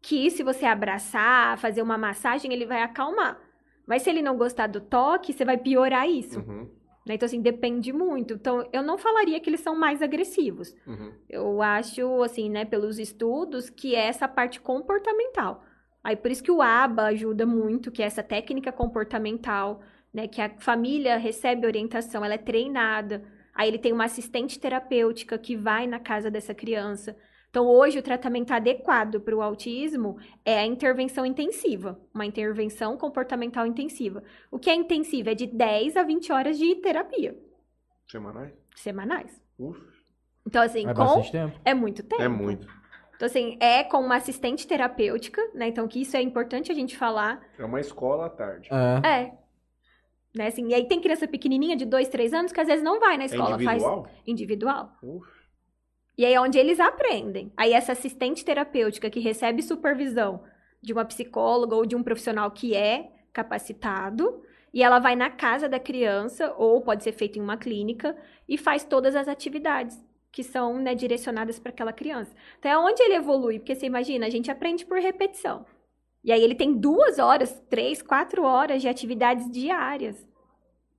[SPEAKER 3] que se você abraçar, fazer uma massagem, ele vai acalmar. Mas se ele não gostar do toque, você vai piorar isso.
[SPEAKER 1] Uhum.
[SPEAKER 3] né? Então, assim, depende muito. Então, eu não falaria que eles são mais agressivos.
[SPEAKER 1] Uhum.
[SPEAKER 3] Eu acho, assim, né, pelos estudos, que é essa parte comportamental. Aí, por isso que o ABA ajuda muito, que é essa técnica comportamental, né, que a família recebe orientação, ela é treinada. Aí ele tem uma assistente terapêutica que vai na casa dessa criança. Então, hoje, o tratamento adequado para o autismo é a intervenção intensiva, uma intervenção comportamental intensiva. O que é intensiva? É de 10 a 20 horas de terapia
[SPEAKER 1] Semanais?
[SPEAKER 3] semanais.
[SPEAKER 1] Uf.
[SPEAKER 3] Então, assim,
[SPEAKER 2] É
[SPEAKER 3] com
[SPEAKER 2] tempo.
[SPEAKER 3] é muito tempo.
[SPEAKER 1] É muito.
[SPEAKER 3] Então, assim, é com uma assistente terapêutica, né? Então, que isso é importante a gente falar.
[SPEAKER 1] É uma escola à tarde.
[SPEAKER 2] É.
[SPEAKER 3] É. Né, assim, e aí tem criança pequenininha de dois, três anos que às vezes não vai na
[SPEAKER 1] É
[SPEAKER 3] escola,
[SPEAKER 1] individual?
[SPEAKER 3] faz individual.
[SPEAKER 1] Uf.
[SPEAKER 3] E aí é onde eles aprendem. Aí essa assistente terapêutica que recebe supervisão de uma psicóloga ou de um profissional que é capacitado, e ela vai na casa da criança, ou pode ser feito em uma clínica, e faz todas as atividades que são né, direcionadas para aquela criança. Então é onde ele evolui, porque você imagina, a gente aprende por repetição. E aí ele tem duas horas, três, quatro horas de atividades diárias.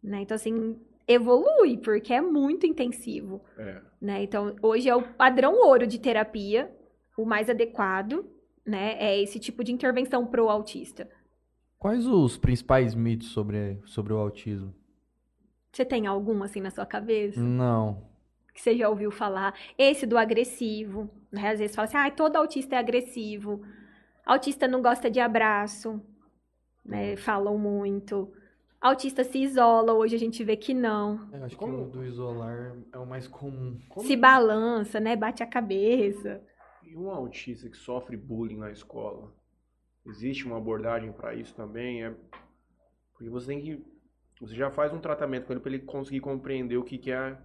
[SPEAKER 3] Né? Então, assim, evolui, porque é muito intensivo
[SPEAKER 1] É.
[SPEAKER 3] né? Então, hoje é o padrão ouro de terapia, o mais adequado, né? É esse tipo de intervenção pro autista.
[SPEAKER 2] Quais os principais mitos sobre, sobre o autismo?
[SPEAKER 3] Você tem algum assim na sua cabeça
[SPEAKER 2] Não.
[SPEAKER 3] que você já ouviu falar? Esse do agressivo, né? Às vezes fala assim: "Ah, todo autista é agressivo. Autista não gosta de abraço", né? Falam muito. Autista se isola, hoje a gente vê que não.
[SPEAKER 2] Eu acho
[SPEAKER 1] Como-
[SPEAKER 2] que o do isolar é o mais comum.
[SPEAKER 1] Como
[SPEAKER 3] Se balança, né? Bate a cabeça.
[SPEAKER 1] E um autista que sofre bullying na escola? Existe uma abordagem para isso também? É... Porque você tem que. Você já faz um tratamento com ele para ele conseguir compreender o que, que é.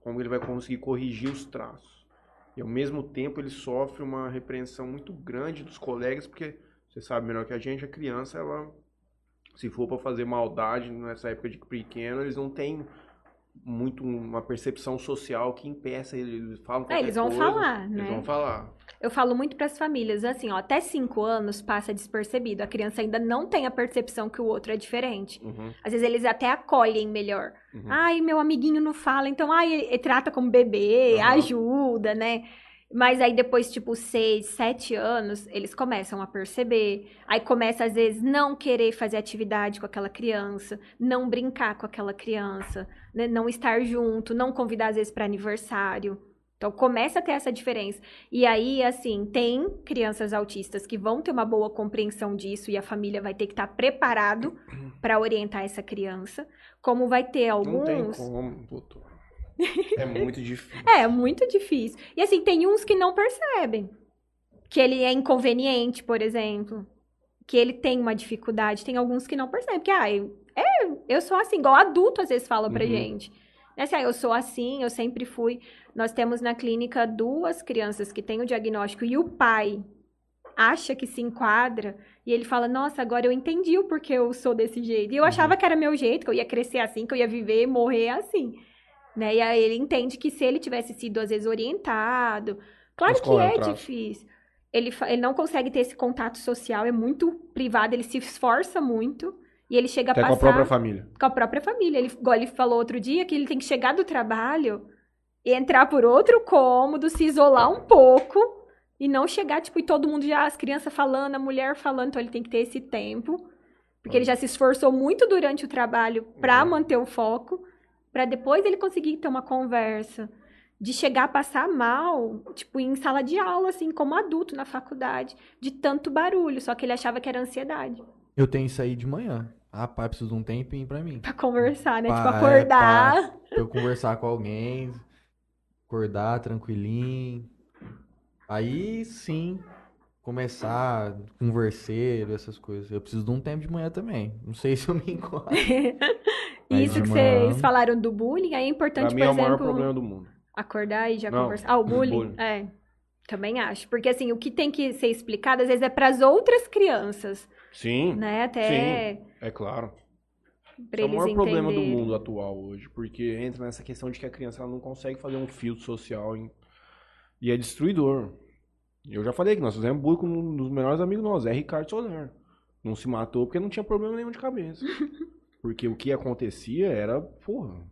[SPEAKER 1] Como ele vai conseguir corrigir os traços. E ao mesmo tempo ele sofre uma repreensão muito grande dos colegas, porque você sabe melhor que a gente, a criança, ela. Se for para fazer maldade nessa época de pequeno, eles não têm muito uma percepção social que impeça eles. Falam
[SPEAKER 3] É, eles vão
[SPEAKER 1] coisa,
[SPEAKER 3] falar, né?
[SPEAKER 1] Eles vão falar.
[SPEAKER 3] Eu falo muito para as famílias, assim, ó, até cinco anos passa despercebido. A criança ainda não tem a percepção que o outro é diferente.
[SPEAKER 1] Uhum,
[SPEAKER 3] Às vezes eles até acolhem melhor.
[SPEAKER 1] uhum.
[SPEAKER 3] Ai, meu amiguinho não fala, então, ai, ele, ele trata como bebê,
[SPEAKER 1] Aham.
[SPEAKER 3] ajuda, né? Mas aí depois, tipo, seis, sete anos, eles começam a perceber. Aí começa, às vezes, não querer fazer atividade com aquela criança, não brincar com aquela criança, né? não estar junto, não convidar, às vezes, para aniversário. Então, começa a ter essa diferença. E aí, assim, tem crianças autistas que vão ter uma boa compreensão disso e a família vai ter que estar preparado para orientar essa criança. Como vai ter
[SPEAKER 1] Não tem
[SPEAKER 3] alguns.
[SPEAKER 1] como, doutor. É muito difícil.
[SPEAKER 3] É, muito difícil. E assim, tem uns que não percebem. Que ele é inconveniente, por exemplo. Que ele tem uma dificuldade. Tem alguns que não percebem. Que, ah, eu, é, eu sou assim, igual adulto às vezes fala pra
[SPEAKER 1] Uhum.
[SPEAKER 3] gente. É assim, ah, eu sou assim, eu sempre fui. Nós temos na clínica duas crianças que têm o diagnóstico e o pai acha que se enquadra e ele fala: Nossa, agora eu entendi o porquê eu sou desse jeito. E eu achava que era meu jeito, que eu ia crescer assim, que eu ia viver e morrer assim. Né? E aí ele entende que se ele tivesse sido, às vezes, orientado. Claro
[SPEAKER 1] Mas
[SPEAKER 3] que
[SPEAKER 1] é
[SPEAKER 3] é difícil. Ele, ele não consegue ter esse contato social, é muito privado, ele se esforça muito. E ele chega
[SPEAKER 1] Até
[SPEAKER 3] a
[SPEAKER 1] com a
[SPEAKER 3] passar
[SPEAKER 1] própria família.
[SPEAKER 3] com a própria família. Ele, igual ele falou outro dia, que ele tem que chegar do trabalho e entrar por outro cômodo, se isolar um pouco e não chegar, tipo, e todo mundo já, as crianças falando, a mulher falando, então ele tem que ter esse tempo. Porque ele já se esforçou muito durante o trabalho para
[SPEAKER 1] Uhum.
[SPEAKER 3] manter o foco, para depois ele conseguir ter uma conversa. De chegar a passar mal, tipo, em sala de aula, assim, como adulto na faculdade, de tanto barulho, só que ele achava que era ansiedade.
[SPEAKER 2] Eu tenho isso aí de manhã. Ah, pai, preciso de um tempinho pra mim.
[SPEAKER 3] Pra conversar, né?
[SPEAKER 2] Pá,
[SPEAKER 3] tipo,
[SPEAKER 2] é,
[SPEAKER 3] acordar.
[SPEAKER 2] Pra eu conversar com alguém, acordar tranquilinho. Aí sim, começar converseiro, essas coisas. Eu preciso de um tempo de manhã também. Não sei se eu me enquadro.
[SPEAKER 3] Isso que vocês falaram do bullying, aí é
[SPEAKER 1] Pra
[SPEAKER 3] importante,
[SPEAKER 1] mim
[SPEAKER 3] por
[SPEAKER 1] é o maior
[SPEAKER 3] exemplo,
[SPEAKER 1] problema do mundo.
[SPEAKER 3] acordar e já
[SPEAKER 1] Não,
[SPEAKER 3] conversar. Ah, o bullying?
[SPEAKER 1] bullying.
[SPEAKER 3] É. Também acho. Porque, assim, o que tem que ser explicado, às vezes, é para as outras crianças,
[SPEAKER 1] Sim,
[SPEAKER 3] né? Até
[SPEAKER 1] é claro. Esse é o maior problema do mundo atual hoje, porque entra nessa questão de que a criança ela não consegue fazer um filtro social em- e é destruidor. Eu já falei que nós fizemos bullying com um dos melhores amigos nossos, é Ricardo Soler. Não se matou porque não tinha problema nenhum de cabeça. Porque o que acontecia era, porra,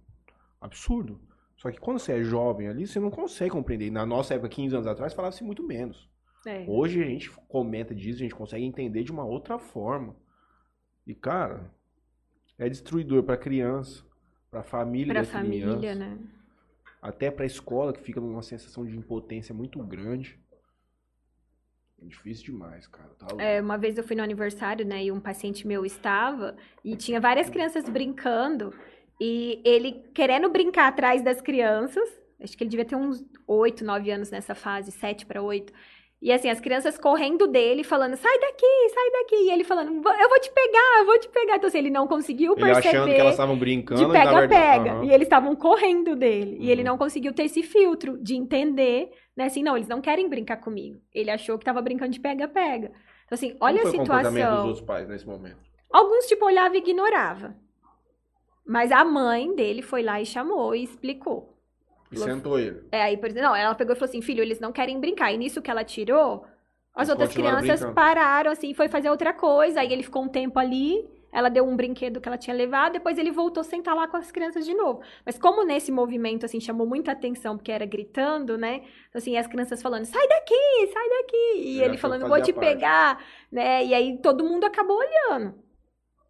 [SPEAKER 1] absurdo. Só que quando você é jovem ali, você não consegue compreender. Na nossa época, 15 anos atrás, falava-se muito menos.
[SPEAKER 3] É.
[SPEAKER 1] Hoje a gente comenta disso, a gente consegue entender de uma outra forma. E, cara, é destruidor pra criança, pra família
[SPEAKER 3] Pra
[SPEAKER 1] da
[SPEAKER 3] família,
[SPEAKER 1] criança,
[SPEAKER 3] né?
[SPEAKER 1] até pra escola, que fica numa sensação de impotência muito grande. É difícil demais, cara. Tá.
[SPEAKER 3] É, uma vez eu fui no aniversário, né, e um paciente meu estava, e tinha várias crianças brincando, e ele querendo brincar atrás das crianças, acho que ele devia ter uns 8, 9 anos nessa fase, 7 para 8. E assim, as crianças correndo dele, falando, sai daqui, sai daqui. E ele falando, "Vou- eu vou te pegar, eu vou te pegar. Então, assim, ele não conseguiu
[SPEAKER 1] Ele achando
[SPEAKER 3] perceber
[SPEAKER 1] que elas estavam brincando.
[SPEAKER 3] de pega-pega.
[SPEAKER 1] Aham.
[SPEAKER 3] E eles estavam correndo dele. E ele
[SPEAKER 1] Uhum.
[SPEAKER 3] não conseguiu ter esse filtro de entender, né? Assim, não, eles não querem brincar comigo. Ele achou que tava brincando de pega-pega. Então, assim, olha
[SPEAKER 1] Como
[SPEAKER 3] a
[SPEAKER 1] foi o comportamento dos
[SPEAKER 3] situação.
[SPEAKER 1] outros pais nesse momento?
[SPEAKER 3] Alguns, tipo, olhava e ignorava. Mas a mãe dele foi lá e chamou e explicou.
[SPEAKER 1] E sentou ele.
[SPEAKER 3] É, aí, por exemplo, não, ela pegou e falou assim, filho, eles não querem brincar. E nisso que ela tirou, as
[SPEAKER 1] Eles
[SPEAKER 3] outras crianças
[SPEAKER 1] brincando.
[SPEAKER 3] pararam, assim, e foi fazer outra coisa. Aí ele ficou um tempo ali, ela deu um brinquedo que ela tinha levado, depois ele voltou a sentar lá com as crianças de novo. Mas como nesse movimento, assim, chamou muita atenção, porque era gritando, né? Então, assim, as crianças falando, sai daqui, sai daqui. E
[SPEAKER 1] Ele
[SPEAKER 3] falando, vou te
[SPEAKER 1] parte.
[SPEAKER 3] pegar, né? E aí todo mundo acabou olhando.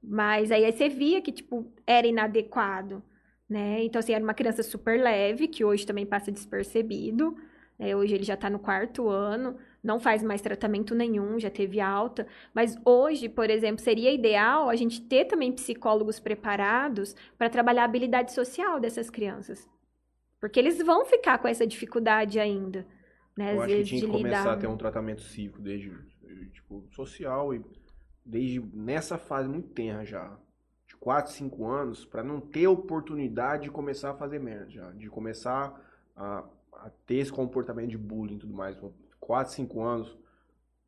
[SPEAKER 3] Mas aí você via que, tipo, era inadequado, né? Então, assim, era uma criança super leve, que hoje também passa despercebido. né? hoje ele já tá no quarto ano, não faz mais tratamento nenhum, já teve alta. Mas hoje, por exemplo, seria ideal a gente ter também psicólogos preparados para trabalhar a habilidade social dessas crianças. Porque eles vão ficar com essa dificuldade ainda, né? Às
[SPEAKER 1] Eu acho que tinha que começar
[SPEAKER 3] lidar.
[SPEAKER 1] a ter um tratamento cívico desde, tipo, social e desde nessa fase muito tenra já. De 4, 5 anos, pra não ter oportunidade de começar a fazer merda já. De começar a, a ter esse comportamento de bullying e tudo mais. 4, 5 anos,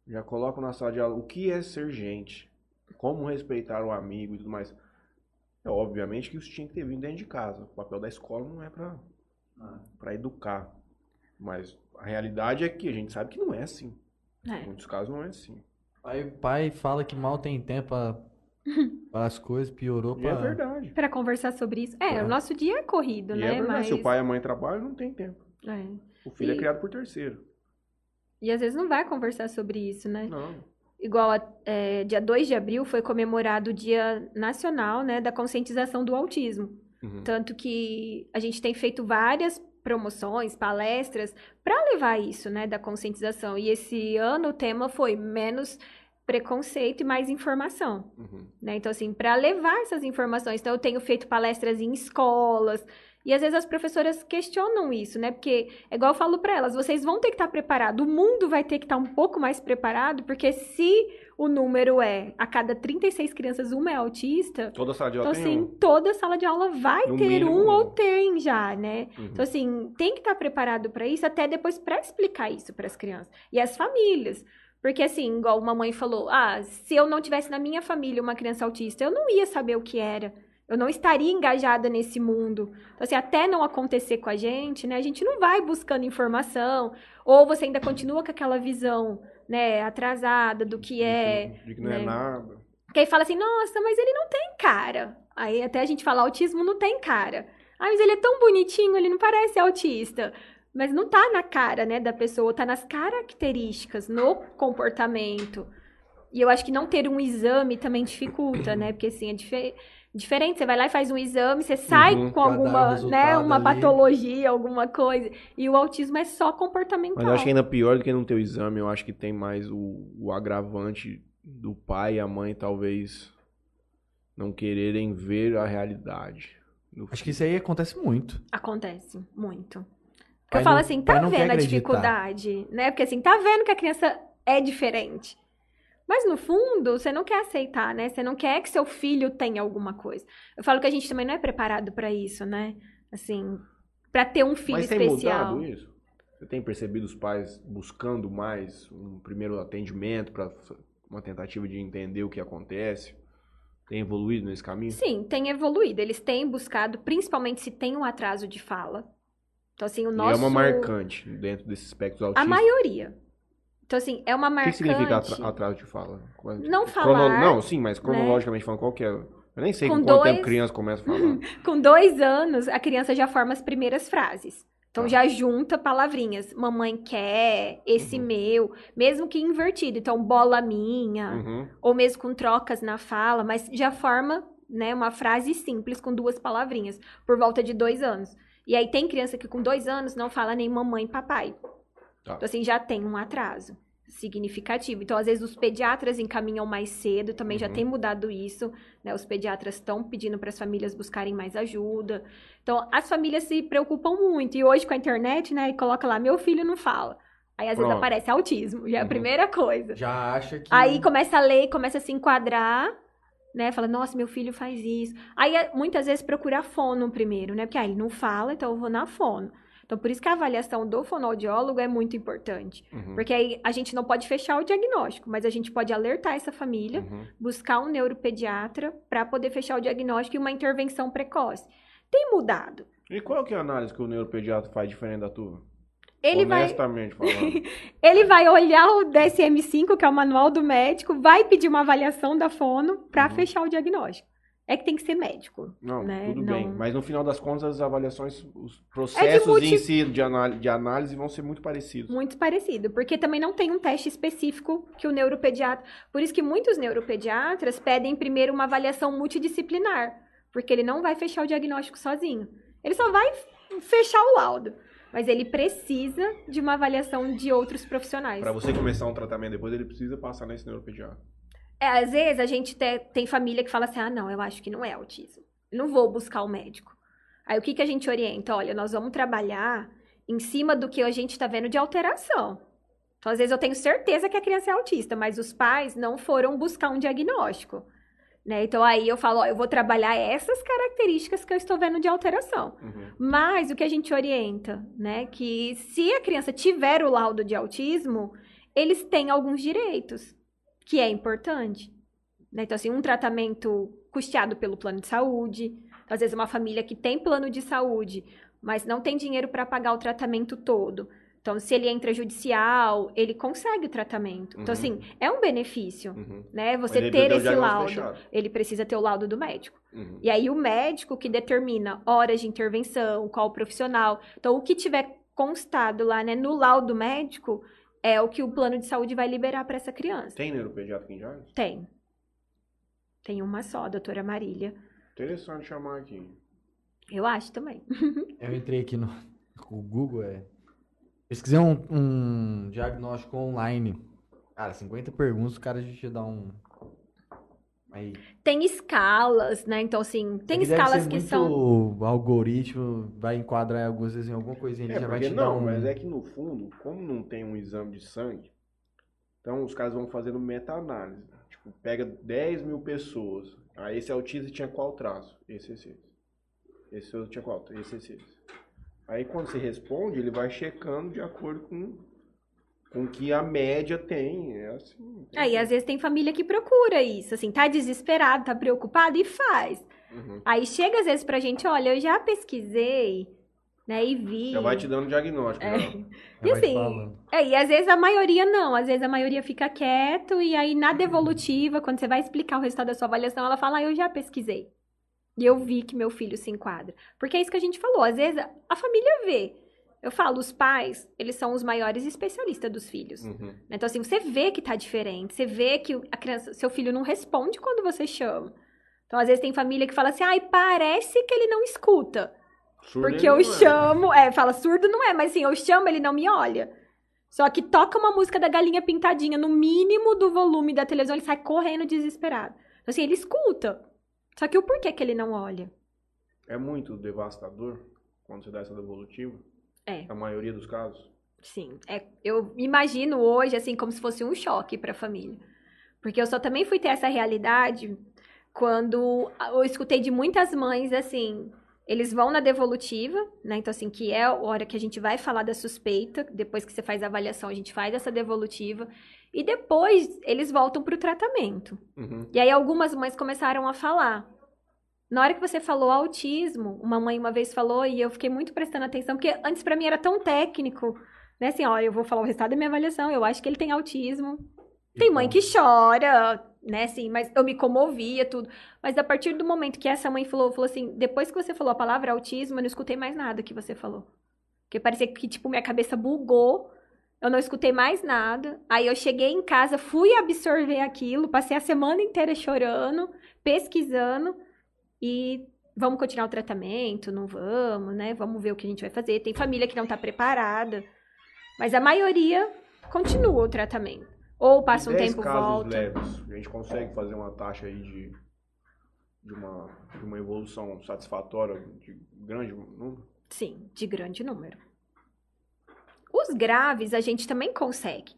[SPEAKER 1] já colocam na sala de aula o que é ser gente. Como respeitar o amigo e tudo mais. É, obviamente que isso tinha que ter vindo dentro de casa. O papel da escola não é pra, pra educar. Mas a realidade é que a gente sabe que não é assim. Em
[SPEAKER 3] É.
[SPEAKER 1] muitos casos não é assim.
[SPEAKER 2] Pai, pai fala que mal tem tempo para as coisas, piorou
[SPEAKER 1] E é
[SPEAKER 2] pra...
[SPEAKER 1] verdade.
[SPEAKER 3] Para conversar sobre isso. É,
[SPEAKER 2] É.
[SPEAKER 3] o nosso dia é corrido,
[SPEAKER 1] E
[SPEAKER 3] né?
[SPEAKER 1] é verdade.
[SPEAKER 3] Mas...
[SPEAKER 1] Se o pai e a mãe trabalham, não tem tempo.
[SPEAKER 3] É.
[SPEAKER 1] O filho
[SPEAKER 3] E-
[SPEAKER 1] é criado por terceiro.
[SPEAKER 3] E às vezes não vai conversar sobre isso, né?
[SPEAKER 1] Não.
[SPEAKER 3] Igual a, é, dia 2 de abril foi comemorado o Dia Nacional né, da Conscientização do Autismo.
[SPEAKER 1] Uhum.
[SPEAKER 3] Tanto que a gente tem feito várias promoções, palestras, para levar isso, né, da conscientização. E esse ano o tema foi menos preconceito e mais informação.
[SPEAKER 1] Uhum.
[SPEAKER 3] né? Então, assim, para levar essas informações. Então, eu tenho feito palestras em escolas. E às vezes as professoras questionam isso, né? Porque, é igual eu falo para elas, vocês vão ter que estar preparados. O mundo vai ter que estar um pouco mais preparado, porque se o número é a cada 36 crianças, uma é autista.
[SPEAKER 1] Toda sala de
[SPEAKER 3] Então,
[SPEAKER 1] aula tem
[SPEAKER 3] assim,
[SPEAKER 1] um.
[SPEAKER 3] toda sala de aula vai
[SPEAKER 1] No
[SPEAKER 3] ter
[SPEAKER 1] mínimo
[SPEAKER 3] um
[SPEAKER 1] um.
[SPEAKER 3] ou tem já, né?
[SPEAKER 1] Uhum.
[SPEAKER 3] Então, assim, tem que estar preparado para isso, até depois para explicar isso para as crianças e as famílias. Porque, assim, igual uma mãe falou, ah, se eu não tivesse na minha família uma criança autista, eu não ia saber o que era. Eu não estaria engajada nesse mundo. Então, assim, até não acontecer com a gente, né? A gente não vai buscando informação. Ou você ainda continua com aquela visão, né, atrasada do que é.
[SPEAKER 1] De que não é
[SPEAKER 3] né?
[SPEAKER 1] nada.
[SPEAKER 3] Que aí fala assim, nossa, mas ele não tem cara. Aí até a gente fala, autismo não tem cara. Ah, mas ele é tão bonitinho, ele não parece autista. Mas não tá na cara, né, da pessoa, tá nas características, no comportamento. E eu acho que não ter um exame também dificulta, né? Porque assim, é dife- diferente. Você vai lá e faz um exame, você sai
[SPEAKER 1] Uhum.
[SPEAKER 3] com alguma, né, uma
[SPEAKER 2] ali.
[SPEAKER 3] patologia, alguma coisa. E o autismo é só comportamental.
[SPEAKER 1] Mas eu acho que ainda pior do que não ter o exame, eu acho que tem mais o, o agravante do pai e a mãe talvez não quererem ver a realidade.
[SPEAKER 2] Acho que isso aí acontece muito.
[SPEAKER 3] Acontece muito. Porque eu falo
[SPEAKER 2] não-
[SPEAKER 3] assim, tá vendo a dificuldade, né? Porque assim, tá vendo que a criança é diferente. Mas no fundo, você não quer aceitar, né? Você não quer que seu filho tenha alguma coisa. Eu falo que a gente também não é preparado pra isso, né? Assim, pra ter um filho
[SPEAKER 1] Mas tem
[SPEAKER 3] especial.
[SPEAKER 1] mudado isso? Você tem percebido os pais buscando mais um primeiro atendimento para uma tentativa de entender o que acontece? Tem evoluído nesse caminho?
[SPEAKER 3] Sim, tem evoluído. Eles têm buscado, principalmente se tem um atraso de fala. Então, assim, o
[SPEAKER 1] E
[SPEAKER 3] nosso.
[SPEAKER 1] é uma marcante dentro desse espectro
[SPEAKER 3] A
[SPEAKER 1] autista.
[SPEAKER 3] maioria. Então, assim, é uma
[SPEAKER 1] O que
[SPEAKER 3] marcante.
[SPEAKER 1] significa atra- atraso de fala?
[SPEAKER 3] Não
[SPEAKER 1] crono-
[SPEAKER 3] falar, né?
[SPEAKER 1] Não, sim, mas cronologicamente falando, qual que é? Eu nem sei
[SPEAKER 3] Com
[SPEAKER 1] quanto
[SPEAKER 3] dois-
[SPEAKER 1] tempo criança começa a falar.
[SPEAKER 3] Com dois anos, a criança já forma as primeiras frases. Então
[SPEAKER 1] Tá.
[SPEAKER 3] já junta palavrinhas. Mamãe quer, esse
[SPEAKER 1] Uhum.
[SPEAKER 3] meu, mesmo que invertido. Então, bola minha,
[SPEAKER 1] Uhum.
[SPEAKER 3] ou mesmo com trocas na fala, mas já forma né, uma frase simples com duas palavrinhas, por volta de dois anos. E aí tem criança que com dois anos não fala nem mamãe e papai.
[SPEAKER 1] Tá.
[SPEAKER 3] Então, assim, já tem um atraso significativo. Então, às vezes, os pediatras encaminham mais cedo, também já
[SPEAKER 1] Uhum.
[SPEAKER 3] tem mudado isso, né? Os pediatras estão pedindo para as famílias buscarem mais ajuda. Então, as famílias se preocupam muito. E hoje, com a internet, né, e coloca lá, meu filho não fala. Aí, às vezes,
[SPEAKER 1] Pronto.
[SPEAKER 3] aparece autismo, já é a
[SPEAKER 1] Uhum.
[SPEAKER 3] primeira coisa.
[SPEAKER 2] Já acha que.
[SPEAKER 3] Aí começa a ler, começa a se enquadrar, né? Fala, nossa, meu filho faz isso. Aí é, muitas vezes procura a fono primeiro, né? Porque ah, ele não fala, então eu vou na fono. Então, por isso que a avaliação do fonoaudiólogo é muito importante.
[SPEAKER 1] Uhum.
[SPEAKER 3] Porque aí a gente não pode fechar o diagnóstico, mas a gente pode alertar essa família,
[SPEAKER 1] Uhum.
[SPEAKER 3] buscar um neuropediatra para poder fechar o diagnóstico e uma intervenção precoce. Tem mudado.
[SPEAKER 1] E qual que é a análise que o neuropediatra faz diferente da tua?
[SPEAKER 3] Ele vai,
[SPEAKER 1] Honestamente falando.
[SPEAKER 3] ele vai olhar o DSM-5, que é o manual do médico, vai pedir uma avaliação da fono para
[SPEAKER 1] Uhum.
[SPEAKER 3] fechar o diagnóstico. É que tem que ser médico.
[SPEAKER 1] Não,
[SPEAKER 3] Né?
[SPEAKER 1] tudo
[SPEAKER 3] Não.
[SPEAKER 1] bem. Mas no final das contas, as avaliações, os processos
[SPEAKER 3] multi-
[SPEAKER 1] em si de análise, de análise vão ser muito parecidos.
[SPEAKER 3] Muito parecido, porque também não tem um teste específico que o neuropediatra. Por isso que muitos neuropediatras pedem primeiro uma avaliação multidisciplinar, porque ele não vai fechar o diagnóstico sozinho. Ele só vai fechar o laudo, mas ele precisa de uma avaliação de outros profissionais.
[SPEAKER 1] Para você começar um tratamento depois, ele precisa passar nesse neuropediatra.
[SPEAKER 3] É, às vezes a gente te- tem família que fala assim: ah, não, eu acho que não é autismo. Não vou buscar o médico. Aí o que, que a gente orienta? Olha, nós vamos trabalhar em cima do que a gente está vendo de alteração. Então, às vezes, eu tenho certeza que a criança é autista, mas os pais não foram buscar um diagnóstico. Né? Então, aí eu falo: ó, eu vou trabalhar essas características que eu estou vendo de alteração.
[SPEAKER 1] Uhum.
[SPEAKER 3] Mas o que a gente orienta, né? Que se a criança tiver o laudo de autismo, eles têm alguns direitos, que é importante. né? Então, assim, um tratamento custeado pelo plano de saúde. Então, às vezes, uma família que tem plano de saúde, mas não tem dinheiro para pagar o tratamento todo. Então, se ele entra judicial, ele consegue o tratamento. Então,
[SPEAKER 1] Uhum.
[SPEAKER 3] assim, é um benefício,
[SPEAKER 1] Uhum.
[SPEAKER 3] né? Você ter esse laudo. Ele precisa ter o laudo do médico.
[SPEAKER 1] Uhum.
[SPEAKER 3] E aí o médico que determina horas de intervenção, qual profissional. Então, o que tiver constado lá, né, no laudo médico, é o que o plano de saúde vai liberar para essa criança.
[SPEAKER 1] Tem neuropediatra aqui em Jales?
[SPEAKER 3] Tem. Tem uma só, a doutora Marília.
[SPEAKER 1] Interessante chamar aqui.
[SPEAKER 3] Eu acho também.
[SPEAKER 2] Eu entrei aqui no o Google, é. Pesquisei um, um diagnóstico online. Cara, 50 perguntas, o cara já te dá um. Aí.
[SPEAKER 3] Tem escalas, né? Então, assim, tem
[SPEAKER 2] Aqui deve
[SPEAKER 3] escalas
[SPEAKER 2] ser
[SPEAKER 3] que
[SPEAKER 2] muito
[SPEAKER 3] são.
[SPEAKER 2] algoritmo, vai enquadrar algumas vezes em alguma coisinha, ele
[SPEAKER 1] É,
[SPEAKER 2] já vai te dar
[SPEAKER 1] não,
[SPEAKER 2] um.
[SPEAKER 1] mas é que no fundo, como não tem um exame de sangue, então os caras vão fazendo meta-análise. Tipo, pega 10 mil pessoas. Aí esse autista tinha qual traço? Esse, esse, esse. Esse outro tinha qual? Esse, esse, esse. Aí quando você responde, ele vai checando de acordo com com que a média tem. É assim. tem
[SPEAKER 3] Aí,
[SPEAKER 1] que-
[SPEAKER 3] às vezes tem família que procura isso, assim, tá desesperado, tá preocupado e faz.
[SPEAKER 1] Uhum.
[SPEAKER 3] Aí chega às vezes pra gente, olha, eu já pesquisei, né, e vi.
[SPEAKER 1] Já vai te dando diagnóstico.
[SPEAKER 3] É.
[SPEAKER 1] já.
[SPEAKER 2] Já
[SPEAKER 3] E assim. É, e às vezes a maioria não, às vezes a maioria fica quieto e aí na devolutiva, quando você vai explicar o resultado da sua avaliação, ela fala, ah, eu já pesquisei. E eu vi que meu filho se enquadra. Porque é isso que a gente falou, às vezes a- a família vê. Eu falo, os pais, eles são os maiores especialistas dos filhos.
[SPEAKER 1] Uhum.
[SPEAKER 3] Então, assim, você vê que tá diferente, você vê que a criança, seu filho não responde quando você chama. Então, às vezes tem família que fala assim, ai, parece que ele não escuta.
[SPEAKER 1] Surdo
[SPEAKER 3] Porque eu
[SPEAKER 1] é.
[SPEAKER 3] chamo, é, fala surdo não é, mas assim, eu chamo, ele não me olha. Só que toca uma música da galinha pintadinha no mínimo do volume da televisão, ele sai correndo desesperado. Então, assim, ele escuta. Só que o porquê que ele não olha?
[SPEAKER 1] É muito devastador quando você dá essa devolutiva.
[SPEAKER 3] É.
[SPEAKER 1] Na maioria dos casos.
[SPEAKER 3] Sim, é, eu imagino hoje, assim, como se fosse um choque para a família. Porque eu só também fui ter essa realidade quando eu escutei de muitas mães, assim, eles vão na devolutiva, né? Então, assim, que é a hora que a gente vai falar da suspeita, depois que você faz a avaliação, a gente faz essa devolutiva, e depois eles voltam para o tratamento.
[SPEAKER 1] Uhum.
[SPEAKER 3] E aí algumas mães começaram a falar. Na hora que você falou autismo, uma mãe uma vez falou e eu fiquei muito prestando atenção, porque antes pra mim era tão técnico, né? Assim, ó, eu vou falar o resultado da minha avaliação, eu acho que ele tem autismo. Tem mãe que chora, né, assim, mas eu me comovia, tudo. Mas a partir do momento que essa mãe falou, falou assim, depois que você falou a palavra autismo, eu não escutei mais nada que você falou. Porque parecia que, tipo, minha cabeça bugou, eu não escutei mais nada. Aí eu cheguei em casa, fui absorver aquilo, passei a semana inteira chorando, pesquisando e vamos continuar o tratamento, não vamos, né? Vamos ver o que a gente vai fazer. Tem família que não tá preparada, mas a maioria continua o tratamento. Ou passa um
[SPEAKER 1] 10
[SPEAKER 3] tempo,
[SPEAKER 1] casos
[SPEAKER 3] volta.
[SPEAKER 1] leves, a gente consegue fazer uma taxa aí de, de, uma, de uma evolução satisfatória de grande número?
[SPEAKER 3] Sim, de grande número. Os graves a gente também consegue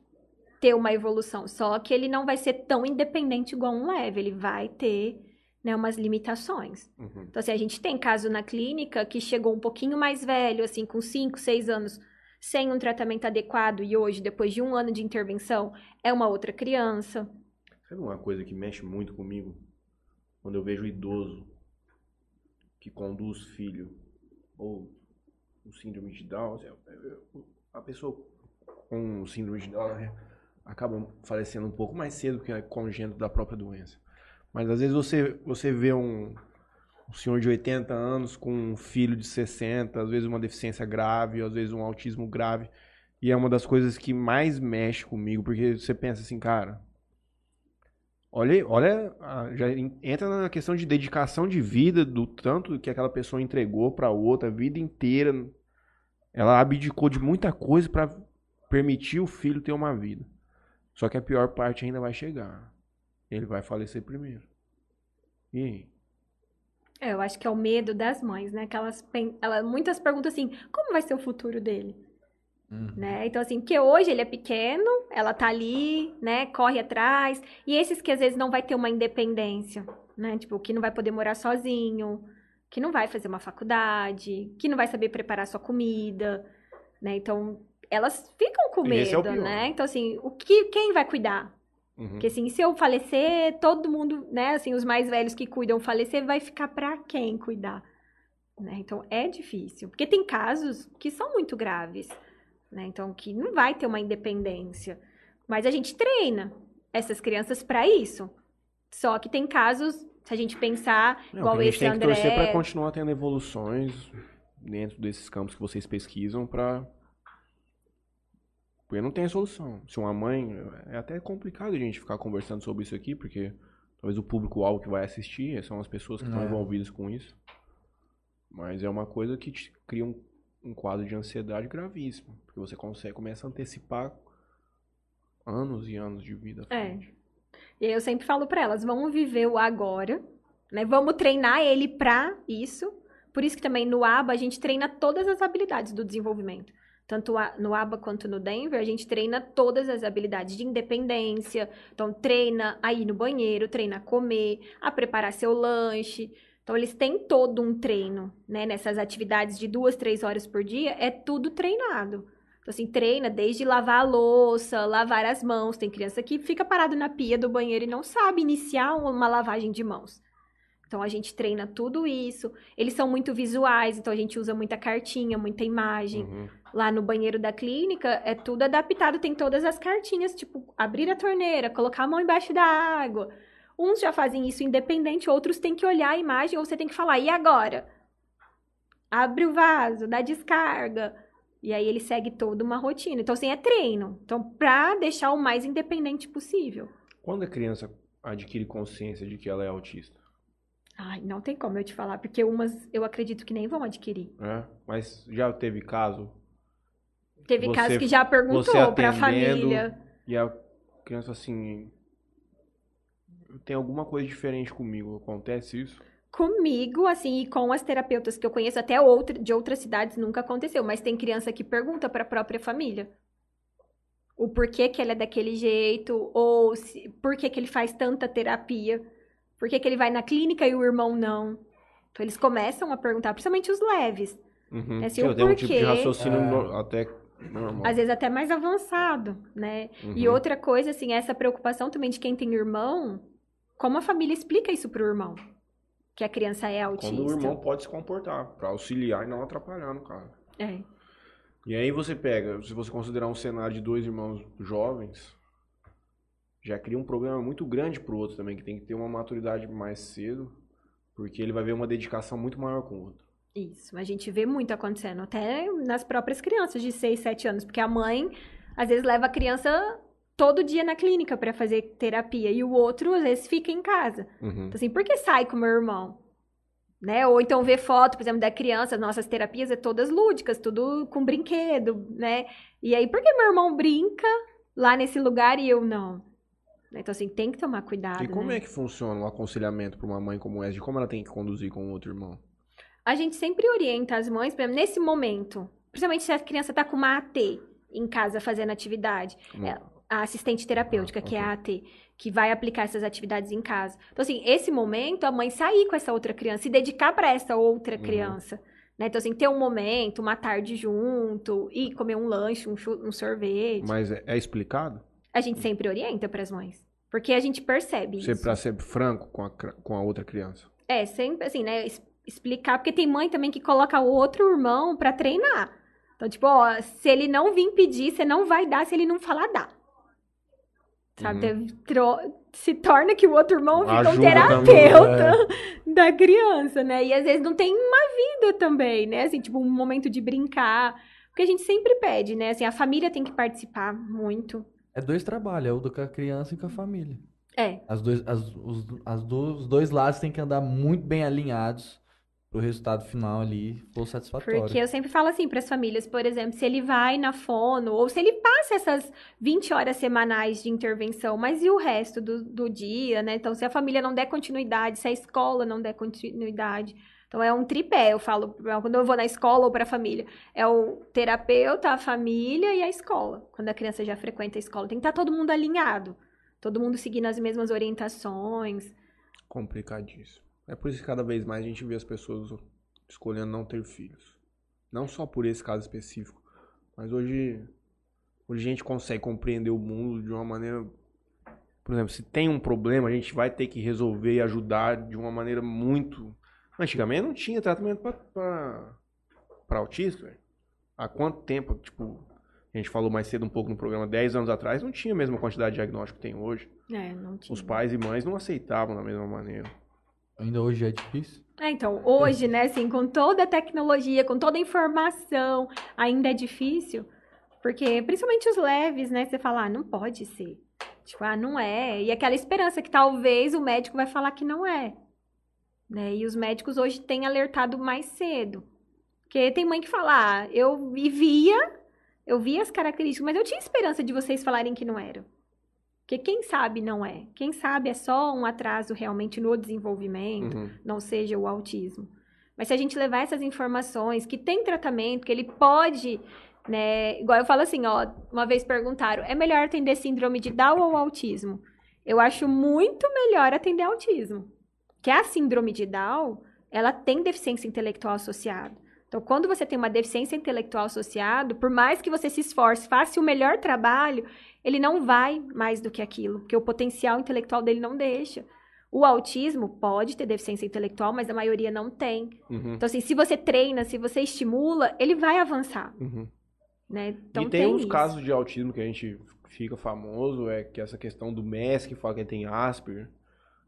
[SPEAKER 3] ter uma evolução, só que ele não vai ser tão independente igual um leve, ele vai ter né, umas limitações.
[SPEAKER 1] Uhum.
[SPEAKER 3] Então, assim, a gente tem caso na clínica que chegou um pouquinho mais velho, assim, com 5, 6 anos, sem um tratamento adequado, e hoje, depois de um ano de intervenção, é uma outra criança.
[SPEAKER 1] Sabe uma coisa que mexe muito comigo? Quando eu vejo idoso que conduz filho, ou o síndrome de Down, assim, a pessoa com síndrome de Down acaba falecendo um pouco mais cedo que é congênito da própria doença. Mas às vezes você, você vê um, um senhor de 80 anos com um filho de 60, às vezes uma deficiência grave, às vezes um autismo grave. E é uma das coisas que mais mexe comigo, porque você pensa assim, cara, olha, olha, já en- entra na questão de dedicação de vida, do tanto que aquela pessoa entregou pra outra a vida inteira. Ela abdicou de muita coisa pra permitir o filho ter uma vida. Só que a pior parte ainda vai chegar. Ele vai falecer primeiro. E aí?
[SPEAKER 3] É, eu acho que é o medo das mães, né? Que elas, pen- ela, muitas perguntam assim, como vai ser o futuro dele?
[SPEAKER 2] Uhum.
[SPEAKER 3] né? Então, assim, porque hoje ele é pequeno, ela tá ali, né? Corre atrás. E esses que às vezes não vai ter uma independência, né? Tipo, que não vai poder morar sozinho, que não vai fazer uma faculdade, que não vai saber preparar sua comida, né? Então, elas ficam com
[SPEAKER 1] é
[SPEAKER 3] medo,
[SPEAKER 1] pior.
[SPEAKER 3] né? Então, assim, o que, quem vai cuidar?
[SPEAKER 1] Uhum.
[SPEAKER 3] Porque, assim, se eu falecer, todo mundo, né? Assim, os mais velhos que cuidam falecer, vai ficar pra quem cuidar? Né? Então, é difícil. Porque tem casos que são muito graves, né? Então, que não vai ter uma independência. Mas a gente treina essas crianças pra isso. Só que tem casos, se a gente pensar,
[SPEAKER 1] Não,
[SPEAKER 3] igual
[SPEAKER 1] que a gente
[SPEAKER 3] esse
[SPEAKER 1] tem que
[SPEAKER 3] André...
[SPEAKER 1] torcer para continuar tendo evoluções dentro desses campos que vocês pesquisam para porque não tem solução. Se uma mãe é até complicado a gente ficar conversando sobre isso aqui, porque talvez o público alvo que vai assistir são as pessoas que estão
[SPEAKER 2] É.
[SPEAKER 1] envolvidas com isso. Mas é uma coisa que te cria um, um quadro de ansiedade gravíssimo, porque você consegue começa a antecipar anos e anos de vida
[SPEAKER 3] É. E aí eu sempre falo pra elas, vamos viver o agora, né? Vamos treinar ele pra isso. Por isso que também no ABA a gente treina todas as habilidades do desenvolvimento. Tanto no ABA quanto no Denver, a gente treina todas as habilidades de independência. Então, treina a ir no banheiro, treina a comer, a preparar seu lanche. Então, eles têm todo um treino, né? Nessas atividades de duas, três horas por dia, é tudo treinado. Então, assim, treina desde lavar a louça, lavar as mãos. Tem criança que fica parado na pia do banheiro e não sabe iniciar uma lavagem de mãos. Então, a gente treina tudo isso. Eles são muito visuais, então a gente usa muita cartinha, muita imagem.
[SPEAKER 1] Uhum.
[SPEAKER 3] Lá no banheiro da clínica, é tudo adaptado, tem todas as cartinhas, tipo, abrir a torneira, colocar a mão embaixo da água. Uns já fazem isso independente, outros têm que olhar a imagem ou você tem que falar, e agora? Abre o vaso, dá descarga. E aí ele segue toda uma rotina. Então, assim, é treino. Então, pra deixar o mais independente possível.
[SPEAKER 1] Quando a criança adquire consciência de que ela é autista?
[SPEAKER 3] Ai, não tem como eu te falar, porque umas eu acredito que nem vão adquirir.
[SPEAKER 1] né? Mas já teve caso
[SPEAKER 3] Teve
[SPEAKER 1] Você-
[SPEAKER 3] casos que já perguntou pra
[SPEAKER 1] atendendo-
[SPEAKER 3] família.
[SPEAKER 1] e a criança assim. Tem alguma coisa diferente comigo. Acontece isso?
[SPEAKER 3] Comigo, assim, e com as terapeutas que eu conheço, até outra, de outras cidades nunca aconteceu, mas tem criança que pergunta para a própria família o porquê que ele é daquele jeito, ou se, por que, que ele faz tanta terapia, por que, que ele vai na clínica e o irmão não. Então eles começam a perguntar, principalmente os leves,
[SPEAKER 1] Uhum.
[SPEAKER 3] Assim,
[SPEAKER 1] Sim,
[SPEAKER 3] o
[SPEAKER 1] tem um tipo de
[SPEAKER 3] porquê-
[SPEAKER 1] raciocínio
[SPEAKER 2] É.
[SPEAKER 1] no- até normal.
[SPEAKER 3] às vezes até mais avançado, né? E
[SPEAKER 1] Uhum.
[SPEAKER 3] outra coisa, assim, essa preocupação também de quem tem irmão, como a família explica isso pro irmão? Que a criança é autista.
[SPEAKER 1] Quando o irmão pode se comportar, pra auxiliar e não atrapalhar no caso.
[SPEAKER 3] É.
[SPEAKER 1] E aí você pega, se você considerar um cenário de dois irmãos jovens, já cria um problema muito grande pro outro também, que tem que ter uma maturidade mais cedo, porque ele vai ver uma dedicação muito maior com o outro.
[SPEAKER 3] Isso, a gente vê muito acontecendo, até nas próprias crianças de 6, 7 anos, porque a mãe às vezes leva a criança todo dia na clínica para fazer terapia e o outro às vezes fica em casa.
[SPEAKER 1] Uhum.
[SPEAKER 3] Então, assim, por que sai com o meu irmão? Né? Ou então vê foto, por exemplo, da criança, nossas terapias é todas lúdicas, tudo com brinquedo, né? E aí, por que meu irmão brinca lá nesse lugar e eu não? Então, assim, tem que tomar cuidado,
[SPEAKER 1] E como
[SPEAKER 3] né?
[SPEAKER 1] é que funciona o aconselhamento para uma mãe como essa? De como ela tem que conduzir com o outro irmão?
[SPEAKER 3] A gente sempre orienta as mães, por exemplo, nesse momento, principalmente se a criança está com uma AT em casa fazendo atividade, É, a assistente terapêutica,
[SPEAKER 1] Ah,
[SPEAKER 3] que é
[SPEAKER 1] ok.
[SPEAKER 3] a AT, que vai aplicar essas atividades em casa. Então, assim, esse momento, a mãe sair com essa outra criança, se dedicar para essa outra
[SPEAKER 1] Uhum.
[SPEAKER 3] criança. Né? Então, assim, ter um momento, uma tarde junto, e comer um lanche, um, um sorvete.
[SPEAKER 1] Mas é, é explicado?
[SPEAKER 3] A gente sempre orienta para as mães. Porque a gente percebe
[SPEAKER 1] Você
[SPEAKER 3] isso.
[SPEAKER 1] para ser franco com a, com a outra criança.
[SPEAKER 3] É, sempre assim, né? Explicar, porque tem mãe também que coloca o outro irmão pra treinar. Então, tipo, ó, se ele não vir pedir, você não vai dar, se ele não falar, dá. Sabe?
[SPEAKER 1] Uhum.
[SPEAKER 3] Se torna que o outro irmão fica um
[SPEAKER 1] Ajuda também,
[SPEAKER 3] terapeuta da criança, né? E às vezes não tem uma vida também, né? Assim, tipo, um momento de brincar. Porque a gente sempre pede, né? Assim, a família tem que participar muito.
[SPEAKER 2] É dois trabalhos, é o do com a criança e com a família.
[SPEAKER 3] É,
[SPEAKER 2] As dois, as, os, as do- os dois lados têm que andar muito bem alinhados pro resultado final ali for satisfatório.
[SPEAKER 3] Porque eu sempre falo assim para as famílias, por exemplo, se ele vai na fono ou se ele passa essas 20 horas semanais de intervenção, mas e o resto do, do dia, né? Então, se a família não der continuidade, se a escola não der continuidade. Então, é um tripé, eu falo, quando eu vou na escola ou para a família. É o terapeuta, a família e a escola. Quando a criança já frequenta a escola. Tem que estar todo mundo alinhado. Todo mundo seguindo as mesmas orientações.
[SPEAKER 1] Complicadíssimo. É por isso que cada vez mais a gente vê as pessoas escolhendo não ter filhos. Não só por esse caso específico, mas hoje, hoje a gente consegue compreender o mundo de uma maneira. Por exemplo, se tem um problema, a gente vai ter que resolver e ajudar de uma maneira muito. Antigamente não tinha tratamento para autista. velho. Há quanto tempo? Tipo, a gente falou mais cedo um pouco no programa, 10 anos atrás, não tinha a mesma quantidade de diagnóstico que tem hoje.
[SPEAKER 3] É, não tinha.
[SPEAKER 1] Os pais e mães não aceitavam da mesma maneira.
[SPEAKER 2] Ainda hoje é difícil.
[SPEAKER 3] É, então, hoje, né, assim, com toda a tecnologia, com toda a informação, ainda é difícil, porque principalmente os leves, né, você fala, ah, não pode ser. Tipo, ah, não é. E aquela esperança que talvez o médico vai falar que não é. Né? E os médicos hoje têm alertado mais cedo. Porque tem mãe que fala, ah, eu via, eu via as características, mas eu tinha esperança de vocês falarem que não era. Porque quem sabe não é. Quem sabe é só um atraso realmente no desenvolvimento
[SPEAKER 1] Uhum.
[SPEAKER 3] não seja o autismo. Mas se a gente levar essas informações, que tem tratamento, que ele pode, né? Igual eu falo assim, ó, uma vez perguntaram, é melhor atender síndrome de Down ou autismo? Eu acho muito melhor atender autismo. Que a síndrome de Down, ela tem deficiência intelectual associada. Então, quando você tem uma deficiência intelectual associado, por mais que você se esforce, faça o melhor trabalho, ele não vai mais do que aquilo, porque o potencial intelectual dele não deixa. O autismo pode ter deficiência intelectual, mas a maioria não tem.
[SPEAKER 1] Uhum,
[SPEAKER 3] Então, assim, se você treina, se você estimula, ele vai avançar,
[SPEAKER 1] uhum.
[SPEAKER 3] né? Então,
[SPEAKER 1] e tem, uns
[SPEAKER 3] isso.
[SPEAKER 1] casos de autismo que a gente fica famoso, é que essa questão do Messi, que fala que ele tem Asperger,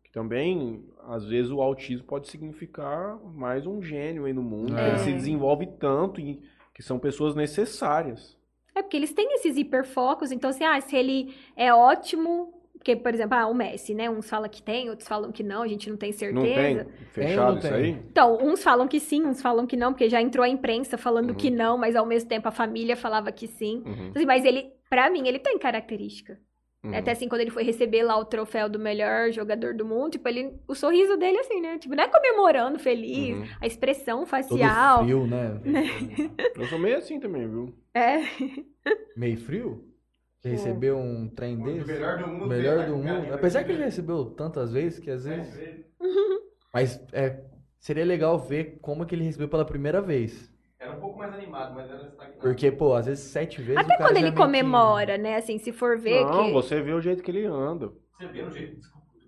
[SPEAKER 1] que também, às vezes, o autismo pode significar mais um gênio aí no mundo, que
[SPEAKER 2] É.
[SPEAKER 1] ele se desenvolve tanto e que são pessoas necessárias.
[SPEAKER 3] É porque eles têm esses hiperfocos, então assim, ah, se ele é ótimo, porque, por exemplo, ah, o Messi, né? Uns falam que tem, outros falam que não, a gente não tem certeza.
[SPEAKER 1] Não tem fechado
[SPEAKER 2] não
[SPEAKER 1] isso aí?
[SPEAKER 3] Então, uns falam que sim, uns falam que não, porque já entrou a imprensa falando
[SPEAKER 1] Uhum.
[SPEAKER 3] que não, mas ao mesmo tempo a família falava que sim.
[SPEAKER 1] Uhum,
[SPEAKER 3] Assim, mas ele, pra mim, ele tem característica.
[SPEAKER 1] Uhum.
[SPEAKER 3] Até assim, quando ele foi receber lá o troféu do melhor jogador do mundo, tipo, ele, o sorriso dele, assim, né? Tipo, não é comemorando, feliz,
[SPEAKER 1] Uhum.
[SPEAKER 3] a expressão
[SPEAKER 2] Todo
[SPEAKER 3] facial.
[SPEAKER 2] frio, né?
[SPEAKER 1] Eu sou meio assim também, viu?
[SPEAKER 3] É.
[SPEAKER 2] Meio frio? Você
[SPEAKER 3] É.
[SPEAKER 2] recebeu um trem
[SPEAKER 4] O
[SPEAKER 2] desse?
[SPEAKER 4] melhor do mundo.
[SPEAKER 2] Melhor
[SPEAKER 4] né?
[SPEAKER 2] do
[SPEAKER 4] Cara,
[SPEAKER 2] mundo. Apesar que ele recebeu tantas vezes que às vezes.
[SPEAKER 4] ele-
[SPEAKER 2] Mas é, seria legal ver como que ele recebeu pela primeira vez.
[SPEAKER 4] Era um pouco mais animado, mas era estagnado.
[SPEAKER 2] Porque, pô, às vezes sete vezes.
[SPEAKER 3] Até
[SPEAKER 2] o cara
[SPEAKER 3] quando ele
[SPEAKER 2] que-
[SPEAKER 3] comemora, né? Assim, se for ver
[SPEAKER 1] Não,
[SPEAKER 3] que...
[SPEAKER 1] você vê o jeito que ele anda.
[SPEAKER 4] Você vê no jeito. Desculpa, ele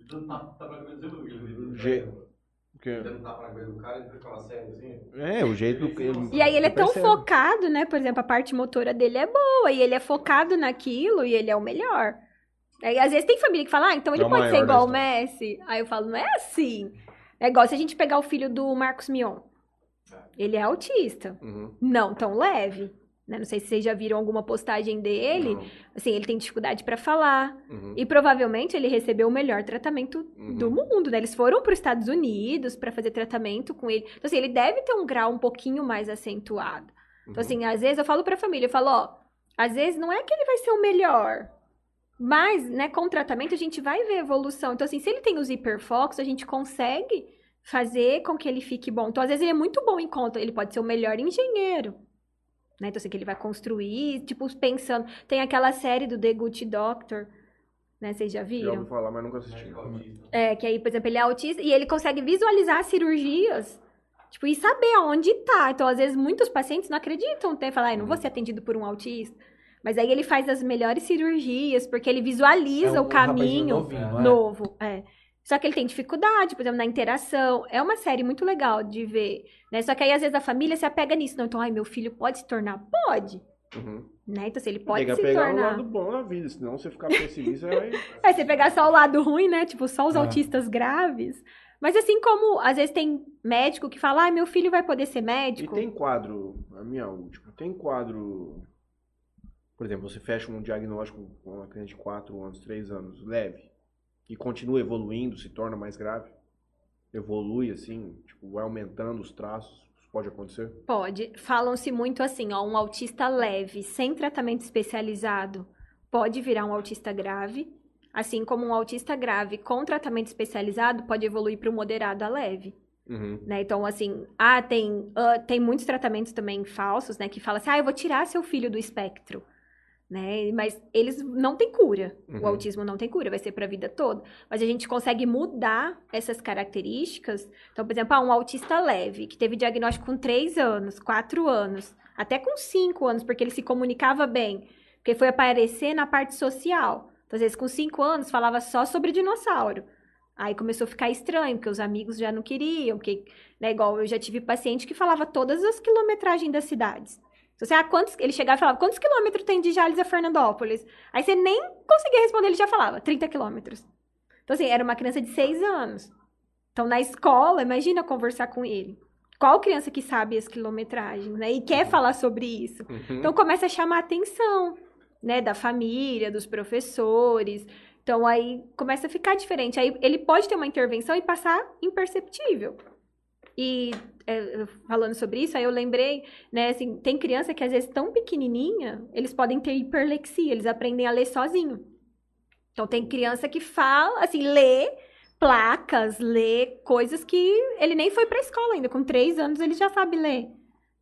[SPEAKER 4] dando tapa tapa na cabeça do do assim.
[SPEAKER 1] É, o jeito que ele...
[SPEAKER 3] E aí ele é tão
[SPEAKER 1] percebe.
[SPEAKER 3] focado, né? Por exemplo, a parte motora dele é boa e ele é focado naquilo e ele é o melhor. Aí, às vezes tem família que fala, ah, então ele
[SPEAKER 1] É o
[SPEAKER 3] pode ser igual o. Messi. Aí eu falo, não é assim. É igual se a gente pegar o filho do Marcos Mion. Ele é autista.
[SPEAKER 1] Uhum.
[SPEAKER 3] Não tão leve. Né? Não sei se vocês já viram alguma postagem dele.
[SPEAKER 1] Não.
[SPEAKER 3] Assim, ele tem dificuldade pra falar.
[SPEAKER 1] Uhum.
[SPEAKER 3] E provavelmente ele recebeu o melhor tratamento
[SPEAKER 1] Uhum.
[SPEAKER 3] do mundo, né? Eles foram para os Estados Unidos para fazer tratamento com ele. Então, assim, ele deve ter um grau um pouquinho mais acentuado. Então,
[SPEAKER 1] Uhum.
[SPEAKER 3] assim, às vezes eu falo pra família, eu falo, ó, às vezes não é que ele vai ser o melhor, mas, né, com o tratamento a gente vai ver evolução. Então, assim, se ele tem os hiperfocos, a gente consegue fazer com que ele fique bom. Então, às vezes ele é muito bom em conta, ele pode ser o melhor engenheiro. Né? Então, assim, que ele vai construir, tipo, pensando. Tem aquela série do The Good Doctor, né? Vocês já
[SPEAKER 1] Já
[SPEAKER 3] viram?
[SPEAKER 1] ouvi falar, mas nunca assisti.
[SPEAKER 4] Autista.
[SPEAKER 3] É, que aí, por exemplo, ele é autista e ele consegue visualizar cirurgias, tipo, e saber aonde tá. Então, às vezes, muitos pacientes não acreditam, até falar, ah, não vou ser atendido por um autista. Mas aí ele faz as melhores cirurgias, porque ele visualiza
[SPEAKER 2] É
[SPEAKER 3] o
[SPEAKER 2] um rapazinho
[SPEAKER 3] caminho
[SPEAKER 2] novinho, é?
[SPEAKER 3] novo. É. Só que ele tem dificuldade, por exemplo, na interação. É uma série muito legal de ver, né? Só que aí, às vezes, a família se apega nisso. Não, então, ai, meu filho pode se tornar? Pode.
[SPEAKER 1] Uhum.
[SPEAKER 3] Né? Então, assim, ele pode
[SPEAKER 1] Tem que
[SPEAKER 3] se
[SPEAKER 1] pegar o
[SPEAKER 3] tornar.
[SPEAKER 1] lado bom da vida, senão você ficar pessimista, aí...
[SPEAKER 3] É, você pegar só o lado ruim, né? Tipo, só os
[SPEAKER 2] É.
[SPEAKER 3] autistas graves. Mas assim como, às vezes tem médico que fala, ah, meu filho vai poder ser
[SPEAKER 1] E
[SPEAKER 3] médico.
[SPEAKER 1] tem quadro, a minha última, tem quadro... Por exemplo, você fecha um diagnóstico com uma criança de 4 anos, 3 anos, leve, e continua evoluindo, se torna mais grave, evolui assim, tipo, vai aumentando os traços, isso pode acontecer?
[SPEAKER 3] Pode. Falam-se muito assim, ó, um autista leve, sem tratamento especializado, pode virar um autista grave. Assim como um autista grave com tratamento especializado pode evoluir para um moderado a leve.
[SPEAKER 1] Uhum.
[SPEAKER 3] né? Então, assim, ah, tem, ah, tem muitos tratamentos também falsos, né? Que falam assim, ah, eu vou tirar seu filho do espectro, né? Mas eles não têm cura.
[SPEAKER 1] Uhum.
[SPEAKER 3] O autismo não tem cura, vai ser para a vida toda. Mas a gente consegue mudar essas características. Então, por exemplo, ah, um autista leve, que teve diagnóstico com 3 anos, 4 anos, até com 5 anos, porque ele se comunicava bem, porque foi aparecer na parte social. Então, às vezes, com 5 anos, falava só sobre dinossauro. Aí começou a ficar estranho, porque os amigos já não queriam, porque, né, igual eu já tive paciente que falava todas as quilometragens das cidades. Então, você, ah, quantos, ele chegava e falava, quantos quilômetros tem de Jales a Fernandópolis? Aí você nem conseguia responder, ele já falava, 30 quilômetros. Então, assim, era uma criança de 6 anos. Então, na escola, imagina conversar com ele. Qual criança que sabe as quilometragens, né? E quer falar sobre isso?
[SPEAKER 1] Uhum.
[SPEAKER 3] Então começa a chamar a atenção, né, da família, dos professores. Então aí começa a ficar diferente. Aí ele pode ter uma intervenção e passar imperceptível. E é, falando sobre isso, aí eu lembrei, né, assim, tem criança que às vezes tão pequenininha, eles podem ter hiperlexia, eles aprendem a ler sozinho. Então tem criança que fala, assim, lê placas, lê coisas que ele nem foi para escola ainda. Com três anos ele já sabe ler.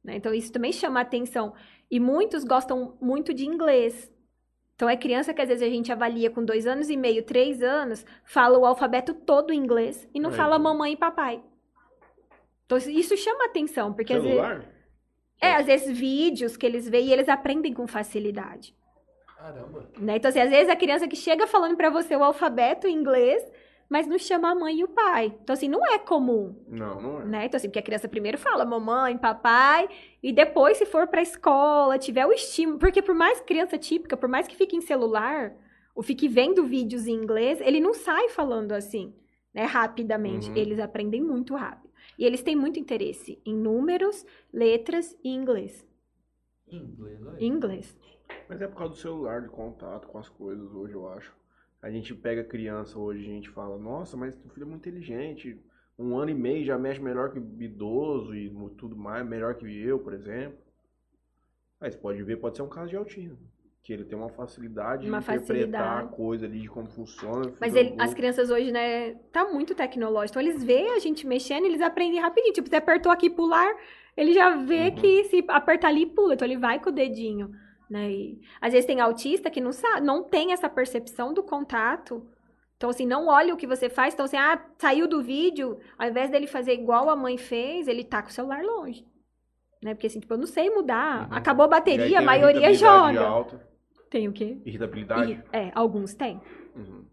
[SPEAKER 3] né? Então isso também chama a atenção. E muitos gostam muito de inglês. Então é criança que às vezes a gente avalia com dois anos e meio, três anos, fala o alfabeto todo em inglês e não
[SPEAKER 1] É,
[SPEAKER 3] fala
[SPEAKER 1] então.
[SPEAKER 3] mamãe e papai. Então isso chama a atenção, porque às vezes.
[SPEAKER 1] Celular?
[SPEAKER 3] É, às vezes vídeos que eles veem e eles aprendem com facilidade.
[SPEAKER 2] Caramba.
[SPEAKER 3] Né? Então, assim, às vezes a criança que chega falando pra você o alfabeto em inglês, mas não chama a mãe e o pai. Então, assim, não é comum.
[SPEAKER 1] Não, não é.
[SPEAKER 3] Né? Então, assim, porque a criança primeiro fala mamãe, papai, e depois, se for pra escola, tiver o estímulo. Porque por mais criança típica, por mais que fique em celular, ou fique vendo vídeos em inglês, ele não sai falando assim, né, rapidamente.
[SPEAKER 1] Uhum.
[SPEAKER 3] Eles aprendem muito rápido. E eles têm muito interesse em números, letras e inglês.
[SPEAKER 2] Inglês, olha.
[SPEAKER 3] Inglês.
[SPEAKER 1] Mas é por causa do celular, de contato com as coisas hoje, eu acho. A gente pega criança hoje, a gente fala, nossa, mas teu filho é muito inteligente. Um ano e meio já mexe melhor que idoso e tudo mais, melhor que eu, por exemplo. Aí você pode ver, pode ser um caso de autismo. Que ele tem uma facilidade
[SPEAKER 3] Uma
[SPEAKER 1] de interpretar
[SPEAKER 3] facilidade.
[SPEAKER 1] a coisa ali, de como funciona.
[SPEAKER 3] Mas ele- as crianças hoje, né, tá muito tecnológico. Então, eles veem a gente mexendo, eles aprendem rapidinho. Tipo, você apertou aqui pular, ele já vê
[SPEAKER 1] Uhum.
[SPEAKER 3] que se apertar ali, pula. Então, ele vai com o dedinho, né? E, às vezes tem autista que não sabe, não tem essa percepção do contato. Então, assim, não olha o que você faz. Então, assim, ah, saiu do vídeo, ao invés dele fazer igual a mãe fez, ele tá com o celular longe. Né? Porque, assim, tipo, eu não sei mudar.
[SPEAKER 1] Uhum.
[SPEAKER 3] Acabou a bateria, a maioria joga.
[SPEAKER 1] alta,
[SPEAKER 3] Tem o quê?
[SPEAKER 1] irritabilidade.
[SPEAKER 3] Irri- É, alguns têm.
[SPEAKER 1] Uhum,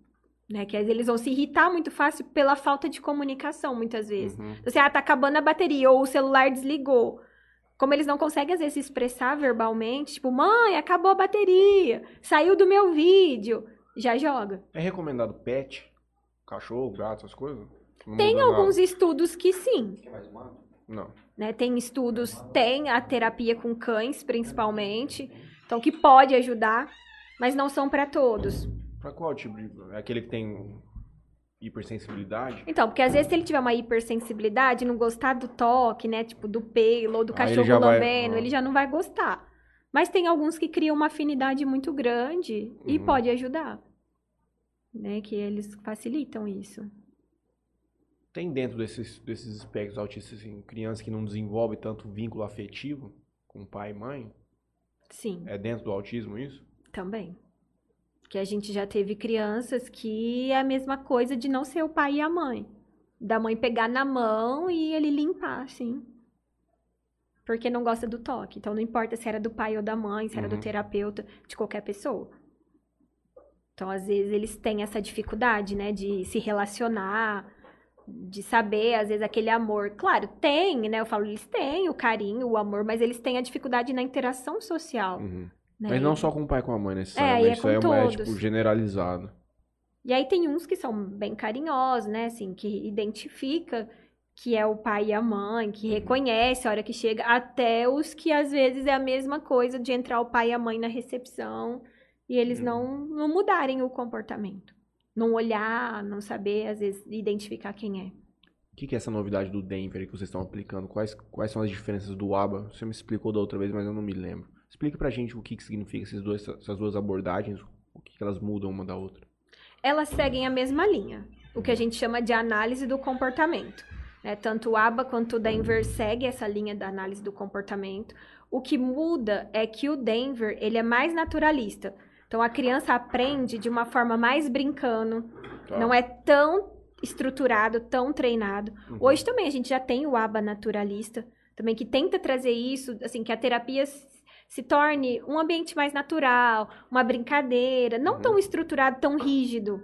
[SPEAKER 3] Né? Que às vezes eles vão se irritar muito fácil pela falta de comunicação, muitas vezes.
[SPEAKER 1] uhum.
[SPEAKER 3] Você, ah, tá acabando a bateria, ou o celular desligou. Como eles não conseguem, às vezes, se expressar verbalmente, tipo, mãe, acabou a bateria, saiu do meu vídeo, já joga.
[SPEAKER 1] É recomendado pet? Cachorro, gato, essas coisas? Não
[SPEAKER 3] Tem alguns
[SPEAKER 1] nada?
[SPEAKER 3] estudos que sim,
[SPEAKER 1] Não.
[SPEAKER 3] né? Tem estudos, tem a terapia com cães, principalmente, então que pode ajudar, mas não são para todos.
[SPEAKER 1] Pra qual tipo de. É aquele que tem hipersensibilidade?
[SPEAKER 3] Então, porque às vezes se ele tiver uma hipersensibilidade, não gostar do toque, né? Tipo, do pelo ou do
[SPEAKER 1] Aí ele
[SPEAKER 3] cachorro
[SPEAKER 1] já vai-
[SPEAKER 3] lambendo,
[SPEAKER 1] ah.
[SPEAKER 3] ele já não vai gostar. Mas tem alguns que criam uma afinidade muito grande e
[SPEAKER 1] Uhum.
[SPEAKER 3] pode ajudar. Né? Que eles facilitam isso.
[SPEAKER 1] Tem dentro desses, desses espectros autistas, assim, crianças que não desenvolvem tanto vínculo afetivo com pai e mãe?
[SPEAKER 3] Sim,
[SPEAKER 1] É dentro do autismo isso?
[SPEAKER 3] também. Que a gente já teve crianças que é a mesma coisa de não ser o pai e a mãe. Da mãe pegar na mão e ele limpar, assim. Porque não gosta do toque. Então não importa se era do pai ou da mãe, se era do
[SPEAKER 1] Uhum.
[SPEAKER 3] terapeuta, de qualquer pessoa. Então, às vezes, eles têm essa dificuldade, né, de se relacionar, de saber, às vezes, aquele amor. Claro, tem, né? Eu falo, eles têm o carinho, o amor, mas eles têm a dificuldade na interação social.
[SPEAKER 1] Uhum.
[SPEAKER 3] né?
[SPEAKER 1] Mas não só com o pai e com a mãe,
[SPEAKER 3] É,
[SPEAKER 1] necessariamente.
[SPEAKER 3] aí é
[SPEAKER 1] isso é, uma- é, tipo generalizado.
[SPEAKER 3] E aí tem uns que são bem carinhosos, né? Assim, que identifica que é o pai e a mãe, que reconhece a hora que chega, até os que às vezes é a mesma coisa de entrar o pai e a mãe na recepção e eles
[SPEAKER 1] Uhum.
[SPEAKER 3] não, não mudarem o comportamento. Não olhar, não saber, às vezes, identificar quem é.
[SPEAKER 1] O que, que é essa novidade do Denver que vocês estão aplicando? Quais, quais são as diferenças do ABA? Você me explicou da outra vez, mas eu não me lembro. Explica pra gente o que, que significa esses dois, essas duas abordagens, o que, que elas mudam uma da outra.
[SPEAKER 3] elas seguem a mesma linha, o que a gente chama de análise do comportamento. né? Tanto o ABA quanto o Denver segue essa linha da análise do comportamento. O que muda é que o Denver ele é mais naturalista. Então a criança aprende de uma forma mais brincando,
[SPEAKER 1] Tá?
[SPEAKER 3] não é tão estruturado, tão treinado.
[SPEAKER 1] Uhum.
[SPEAKER 3] Hoje também a gente já tem o ABA naturalista, também que tenta trazer isso, assim, que a terapia se torne um ambiente mais natural, uma brincadeira, não
[SPEAKER 1] Uhum.
[SPEAKER 3] tão estruturado, tão rígido.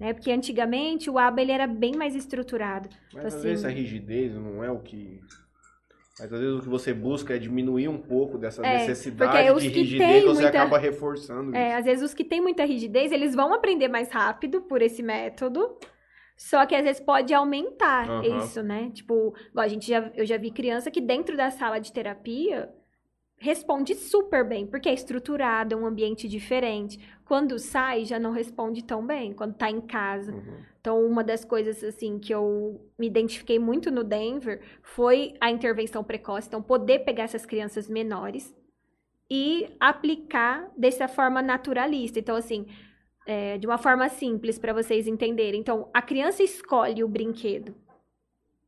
[SPEAKER 3] Né? Porque antigamente o ABA ele era bem mais estruturado.
[SPEAKER 1] Mas às
[SPEAKER 3] assim-
[SPEAKER 1] vezes a rigidez não é o que. Mas às vezes o que você busca é diminuir um pouco dessa
[SPEAKER 3] É,
[SPEAKER 1] necessidade
[SPEAKER 3] os
[SPEAKER 1] de rigidez você
[SPEAKER 3] muita-
[SPEAKER 1] acaba reforçando
[SPEAKER 3] É,
[SPEAKER 1] isso.
[SPEAKER 3] às vezes os que têm muita rigidez, eles vão aprender mais rápido por esse método. Só que às vezes pode aumentar
[SPEAKER 1] Aham.
[SPEAKER 3] isso, né? Tipo, a gente já, eu já vi criança que dentro da sala de terapia responde super bem, porque é estruturado, é um ambiente diferente. Quando sai, já não responde tão bem, quando tá em casa.
[SPEAKER 1] Uhum.
[SPEAKER 3] Então, uma das coisas, assim, que eu me identifiquei muito no Denver foi a intervenção precoce. Então, poder pegar essas crianças menores e aplicar dessa forma naturalista. Então, assim, é, de uma forma simples para vocês entenderem. Então, a criança escolhe o brinquedo.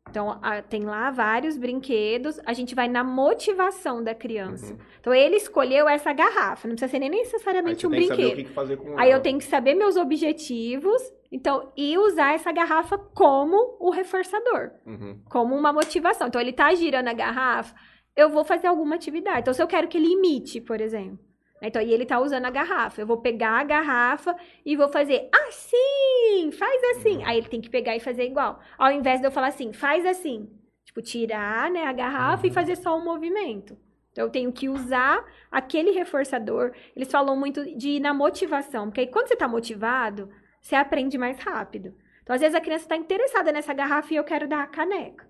[SPEAKER 3] Então, a- tem lá vários brinquedos, a gente vai na motivação da criança.
[SPEAKER 1] Uhum.
[SPEAKER 3] Então, ele escolheu essa garrafa, não precisa ser nem necessariamente um brinquedo. Aí
[SPEAKER 1] ela.
[SPEAKER 3] eu tenho que saber meus objetivos, então, e usar essa garrafa como o reforçador,
[SPEAKER 1] Uhum.
[SPEAKER 3] como uma motivação. Então, ele tá girando a garrafa, eu vou fazer alguma atividade. Então, se eu quero que ele imite, por exemplo. Né, Então, e ele tá usando a garrafa. Eu vou pegar a garrafa e vou fazer assim, faz assim. Aí ele tem que pegar e fazer igual. Ao invés de eu falar assim, faz assim. Tipo, tirar né, a garrafa e fazer só um movimento. Então, eu tenho que usar aquele reforçador. Eles falam muito de ir na motivação. Porque aí, quando você tá motivado, você aprende mais rápido. Então, às vezes, a criança está interessada nessa garrafa e eu quero dar a caneca.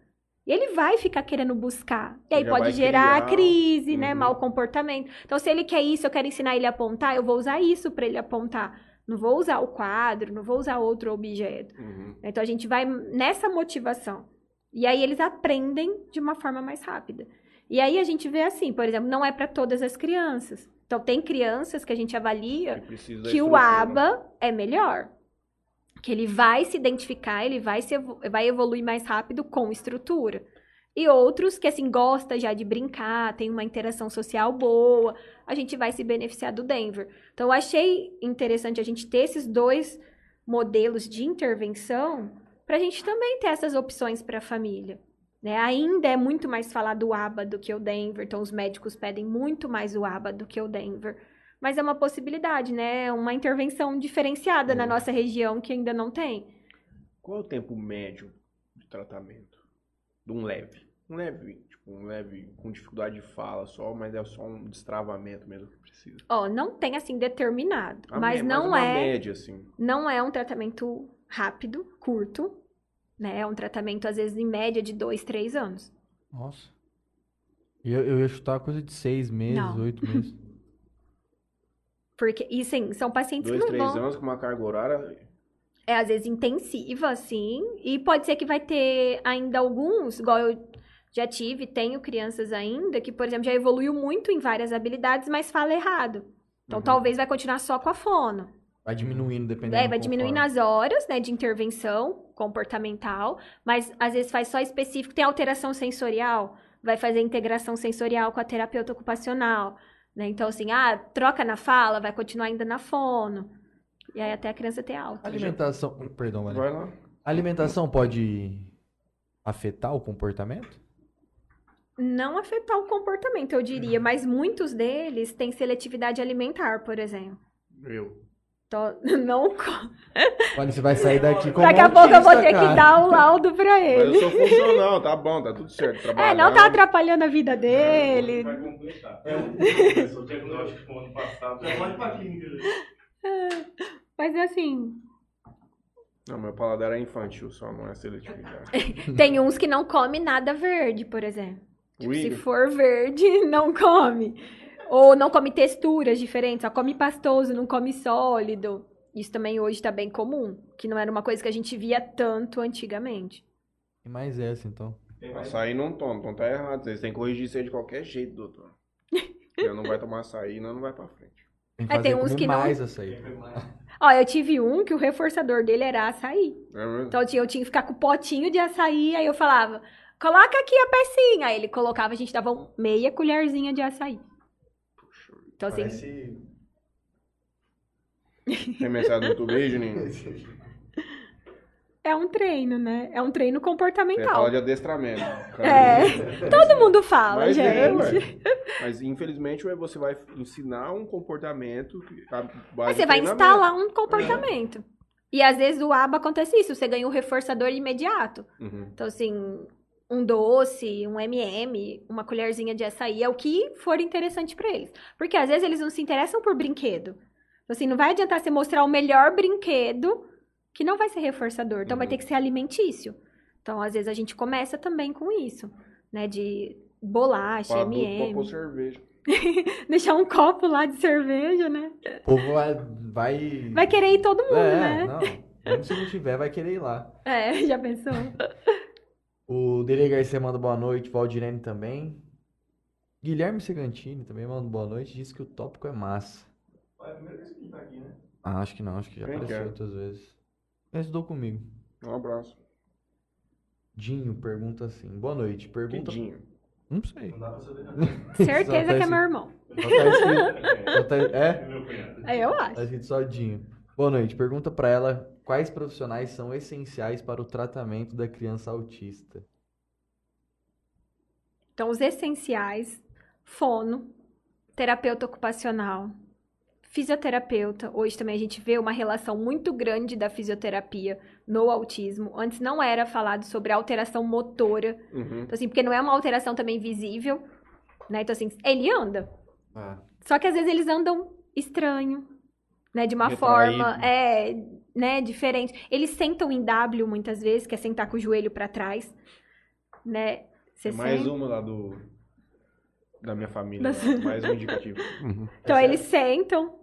[SPEAKER 3] E ele vai ficar querendo buscar. E aí
[SPEAKER 1] Já
[SPEAKER 3] pode gerar
[SPEAKER 1] criar-
[SPEAKER 3] crise, né?
[SPEAKER 1] Uhum.
[SPEAKER 3] Mau comportamento. Então, se ele quer isso, eu quero ensinar ele a apontar, eu vou usar isso para ele apontar. Não vou usar o quadro, não vou usar outro objeto.
[SPEAKER 1] Uhum.
[SPEAKER 3] Então, a gente vai nessa motivação. E aí eles aprendem de uma forma mais rápida. E aí a gente vê assim, por exemplo, não é para todas as crianças. Então, tem crianças que a gente avalia
[SPEAKER 1] Que
[SPEAKER 3] que o. ABA é melhor. Que ele vai se identificar, ele vai, se vai evoluir mais rápido com estrutura. E outros que, assim, gosta já de brincar, tem uma interação social boa, a gente vai se beneficiar do Denver. Então, eu achei interessante a gente ter esses dois modelos de intervenção para a gente também ter essas opções para a família. Né? Ainda é muito mais falar do ABA do que o Denver, então os médicos pedem muito mais o ABA do que o Denver. Mas é uma possibilidade, né? Uma intervenção diferenciada na
[SPEAKER 1] Uhum.
[SPEAKER 3] nossa região que ainda não tem.
[SPEAKER 1] Qual é o tempo médio de tratamento? De um leve. Um leve, tipo, um leve com dificuldade de fala só, mas é só um destravamento mesmo que precisa.
[SPEAKER 3] Ó, não tem assim determinado,
[SPEAKER 1] A
[SPEAKER 3] mas
[SPEAKER 1] me-
[SPEAKER 3] não
[SPEAKER 1] uma
[SPEAKER 3] é,
[SPEAKER 1] média, assim.
[SPEAKER 3] não é um tratamento rápido, curto, né? É um tratamento às vezes em média de dois, três anos.
[SPEAKER 2] Nossa. E Eu, eu ia chutar coisa de seis meses,
[SPEAKER 3] Não.
[SPEAKER 2] oito meses.
[SPEAKER 3] Porque, e sim, são pacientes
[SPEAKER 1] Dois,
[SPEAKER 3] que não
[SPEAKER 1] três
[SPEAKER 3] vão...
[SPEAKER 1] anos com uma carga horária.
[SPEAKER 3] é às vezes intensiva, assim, e pode ser que vai ter ainda alguns, igual eu já tive, tenho crianças ainda, que, por exemplo, já evoluiu muito em várias habilidades, mas fala errado. Então,
[SPEAKER 1] Uhum.
[SPEAKER 3] talvez vai continuar só com a fono.
[SPEAKER 2] Vai diminuindo, dependendo.
[SPEAKER 3] É, vai diminuindo as horas, né, de intervenção comportamental, mas às vezes faz só específico, tem alteração sensorial, vai fazer integração sensorial com a terapeuta ocupacional, né? Então, assim, ah, troca na fala, vai continuar ainda na fono. E aí até a criança ter alta.
[SPEAKER 2] Alimentação. Perdão, Maria.
[SPEAKER 1] Vai lá.
[SPEAKER 2] A alimentação pode afetar o comportamento?
[SPEAKER 3] não afetar o comportamento, eu
[SPEAKER 2] Uhum.
[SPEAKER 3] diria, mas muitos deles têm seletividade alimentar, por exemplo.
[SPEAKER 1] Eu.
[SPEAKER 3] Então, não.
[SPEAKER 2] Olha, você vai sair daqui com
[SPEAKER 3] Daqui a pouco eu vou ter que dar o laudo pra
[SPEAKER 1] Mas
[SPEAKER 3] ele.
[SPEAKER 1] eu sou funcional, tá bom, tá tudo certo.
[SPEAKER 3] É,
[SPEAKER 1] Trabalhando.
[SPEAKER 3] não tá atrapalhando a vida dele.
[SPEAKER 4] Vai completar. É o diagnóstico no ano passado. Já pode ir pra clínica. já.
[SPEAKER 3] Mas assim,
[SPEAKER 1] Não, meu paladar é infantil, só não é seletividade.
[SPEAKER 3] tem uns que não come nada verde, por exemplo. Tipo, se for verde, não come. Ou não come texturas diferentes, só come pastoso, não come sólido. Isso também hoje tá bem comum, que não era uma coisa que a gente via tanto antigamente.
[SPEAKER 2] Tem mais essa, então.
[SPEAKER 1] Açaí não toma, então tá errado. Vocês têm que corrigir isso aí de qualquer jeito, doutor. Eu não vai tomar açaí, não, não vai pra frente.
[SPEAKER 2] Tem que
[SPEAKER 3] É,
[SPEAKER 2] fazer
[SPEAKER 3] tem uns que não-
[SPEAKER 2] mais açaí.
[SPEAKER 4] Tem mais.
[SPEAKER 3] Ó, eu tive um que o reforçador dele era açaí.
[SPEAKER 1] É mesmo?
[SPEAKER 3] Então eu tinha, eu tinha que ficar com o potinho de açaí, aí eu falava, coloca aqui a pecinha. Aí ele colocava, a gente dava um- meia colherzinha de açaí. Então assim,
[SPEAKER 2] Parece...
[SPEAKER 1] Tem mensagem no YouTube aí, Juninho?
[SPEAKER 3] é um treino, né? É um treino
[SPEAKER 1] Você
[SPEAKER 3] comportamental.
[SPEAKER 1] fala de adestramento.
[SPEAKER 3] É, todo mundo fala,
[SPEAKER 1] Mas é,
[SPEAKER 3] gente.
[SPEAKER 1] ué. Mas infelizmente você vai ensinar um comportamento
[SPEAKER 3] você vai instalar um comportamento. E às vezes o ABA acontece isso, você ganha um reforçador imediato.
[SPEAKER 1] Uhum.
[SPEAKER 3] Então, assim, um doce, um MM, uma colherzinha de açaí é o que for interessante pra eles. Porque às vezes eles não se interessam por brinquedo. Então, assim, não vai adiantar você mostrar o melhor brinquedo que não vai ser reforçador. Então, vai
[SPEAKER 1] Uhum.
[SPEAKER 3] ter que ser alimentício. Então, às vezes a gente começa também com isso, né? De bolacha,
[SPEAKER 1] pra
[SPEAKER 3] MM.
[SPEAKER 1] pôr cerveja.
[SPEAKER 3] Deixar um copo lá de cerveja, né?
[SPEAKER 2] O povo vai... Vai,
[SPEAKER 3] Vai querer ir todo mundo,
[SPEAKER 2] é,
[SPEAKER 3] né?
[SPEAKER 2] não. Mesmo se não tiver, vai querer ir lá.
[SPEAKER 3] É, já pensou?
[SPEAKER 2] O Dele Garcia manda boa noite, Valdirene também. Guilherme Segantini também manda boa noite, disse que o tópico é massa.
[SPEAKER 4] É a primeira vez que ele tá aqui, né?
[SPEAKER 2] Ah, acho que não, acho que já
[SPEAKER 1] Quem
[SPEAKER 2] apareceu
[SPEAKER 1] que é?
[SPEAKER 2] outras vezes. Ele estudou comigo.
[SPEAKER 1] Um abraço.
[SPEAKER 2] Dinho pergunta assim: Boa noite. Pergunta.
[SPEAKER 1] Quidinho.
[SPEAKER 2] Não sei.
[SPEAKER 4] Não dá pra saber nada.
[SPEAKER 3] Certeza que é
[SPEAKER 2] esse-
[SPEAKER 3] meu irmão.
[SPEAKER 2] Só tá escrito. só tá- é?
[SPEAKER 4] É meu cunhado.
[SPEAKER 3] É, eu
[SPEAKER 2] Tá
[SPEAKER 3] acho.
[SPEAKER 2] escrito só Dinho. Boa noite. Pergunta pra ela quais profissionais são essenciais para o tratamento da criança autista.
[SPEAKER 3] Então, os essenciais, fono, terapeuta ocupacional, fisioterapeuta. Hoje também a gente vê uma relação muito grande da fisioterapia no autismo. Antes não era falado sobre alteração motora.
[SPEAKER 1] Uhum.
[SPEAKER 3] Então, assim, porque não é uma alteração também visível, né? Então, assim, ele anda.
[SPEAKER 2] Ah,
[SPEAKER 3] Só que às vezes eles andam estranho, né? De uma
[SPEAKER 1] Retraído.
[SPEAKER 3] forma, é, né, diferente. Eles sentam em W muitas vezes, que é sentar com o joelho pra trás, né? Você
[SPEAKER 1] É mais
[SPEAKER 3] senta-
[SPEAKER 1] uma lá do. Da minha família.
[SPEAKER 3] Das-
[SPEAKER 1] lá, Mais um indicativo. Uhum.
[SPEAKER 3] Então
[SPEAKER 2] É
[SPEAKER 3] eles sentam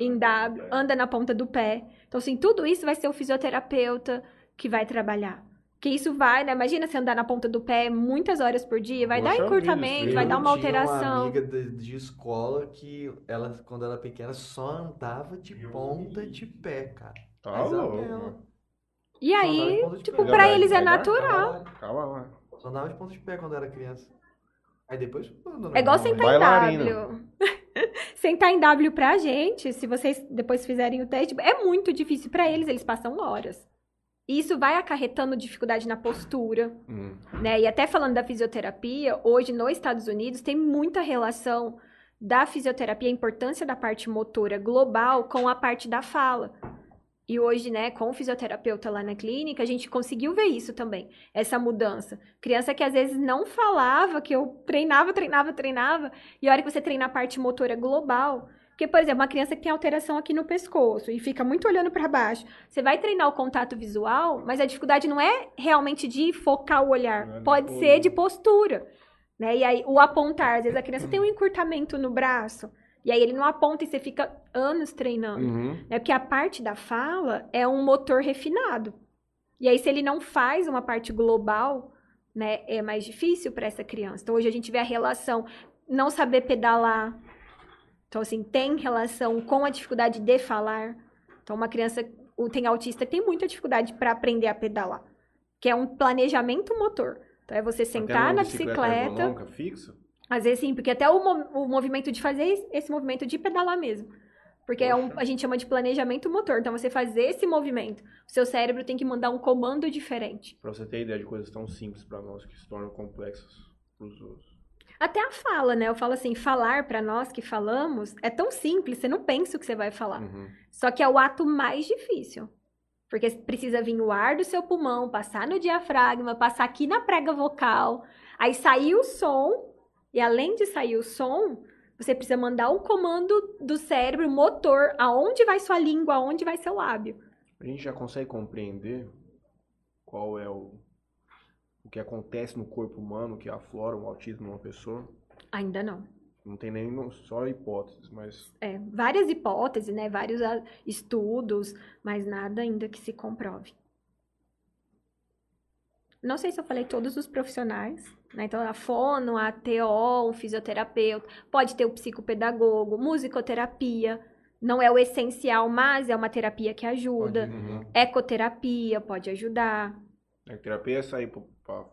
[SPEAKER 3] em W, anda na ponta do pé. Então, assim, tudo isso vai ser o fisioterapeuta que vai trabalhar. Que isso vai, né? Imagina você andar na ponta do pé muitas horas por dia, vai dar
[SPEAKER 1] Poxa vida,
[SPEAKER 3] encurtamento, vai dar uma
[SPEAKER 2] Eu tinha Uma
[SPEAKER 3] alteração.
[SPEAKER 2] amiga de, de escola que ela, quando era pequena, só andava de ponta de pé, cara.
[SPEAKER 1] Tá louco.
[SPEAKER 3] E aí, tipo, pra eles é natural.
[SPEAKER 1] Calma lá.
[SPEAKER 2] Só andava de ponta de pé quando era criança. Aí depois
[SPEAKER 3] É igual sentar em. W. sentar em W pra gente, se vocês depois fizerem o teste, é muito difícil pra eles, eles passam horas. E isso vai acarretando dificuldade na postura,
[SPEAKER 1] Hum.
[SPEAKER 3] né? E até falando da fisioterapia, hoje nos Estados Unidos tem muita relação da fisioterapia, a importância da parte motora global com a parte da fala. E hoje, né, com o fisioterapeuta lá na clínica, a gente conseguiu ver isso também, essa mudança. Criança que às vezes não falava, que eu treinava, treinava, treinava, e a hora que você treina a parte motora global, porque, por exemplo, uma criança que tem alteração aqui no pescoço e fica muito olhando para baixo, você vai treinar o contato visual, mas a dificuldade não é realmente de focar o olhar,
[SPEAKER 1] é de
[SPEAKER 3] pode ser de postura, né? E aí o apontar, às vezes a criança tem um encurtamento no braço, e aí ele não aponta e você fica anos treinando
[SPEAKER 1] Uhum.
[SPEAKER 3] né? Porque a parte da fala é um motor refinado. E aí, se ele não faz uma parte global, né, é mais difícil para essa criança. Então, hoje a gente vê a relação não saber pedalar. Então, assim, tem relação com a dificuldade de falar. Então, uma criança tem autista tem muita dificuldade para aprender a pedalar, que é um planejamento motor. Então, é você sentar
[SPEAKER 1] Até
[SPEAKER 3] na
[SPEAKER 1] bicicleta
[SPEAKER 3] bicicleta.
[SPEAKER 1] fixa?
[SPEAKER 3] Às vezes sim, porque até o, o movimento de fazer esse- movimento de pedalar mesmo. Porque é um, a gente chama de planejamento motor. Então, você fazer esse movimento, o seu cérebro tem que mandar um comando diferente.
[SPEAKER 1] Pra você ter ideia de coisas tão simples pra nós que se tornam complexas pros outros.
[SPEAKER 3] Até a fala, né? Eu falo assim, falar pra nós que falamos é tão simples, você não pensa o que você vai falar.
[SPEAKER 1] Uhum.
[SPEAKER 3] Só que é o ato mais difícil. Porque precisa vir o ar do seu pulmão, passar no diafragma, passar aqui na prega vocal, aí sair o som, e além de sair o som, você precisa mandar um comando do cérebro, motor, aonde vai sua língua, aonde vai seu lábio.
[SPEAKER 1] A gente já consegue compreender qual é o, o que acontece no corpo humano que aflora o autismo numa pessoa?
[SPEAKER 3] Ainda não.
[SPEAKER 1] Não tem nem só hipóteses, mas
[SPEAKER 3] É, várias hipóteses, né? Vários ah, estudos, mas nada ainda que se comprove. Não sei se eu falei todos os profissionais, né? Então, a fono, a TO, um fisioterapeuta, pode ter o psicopedagogo, musicoterapia, não é o essencial, mas é uma terapia que ajuda.
[SPEAKER 2] Pode-
[SPEAKER 1] Uhum.
[SPEAKER 3] Ecoterapia pode ajudar.
[SPEAKER 1] a terapia é sair pro, pra,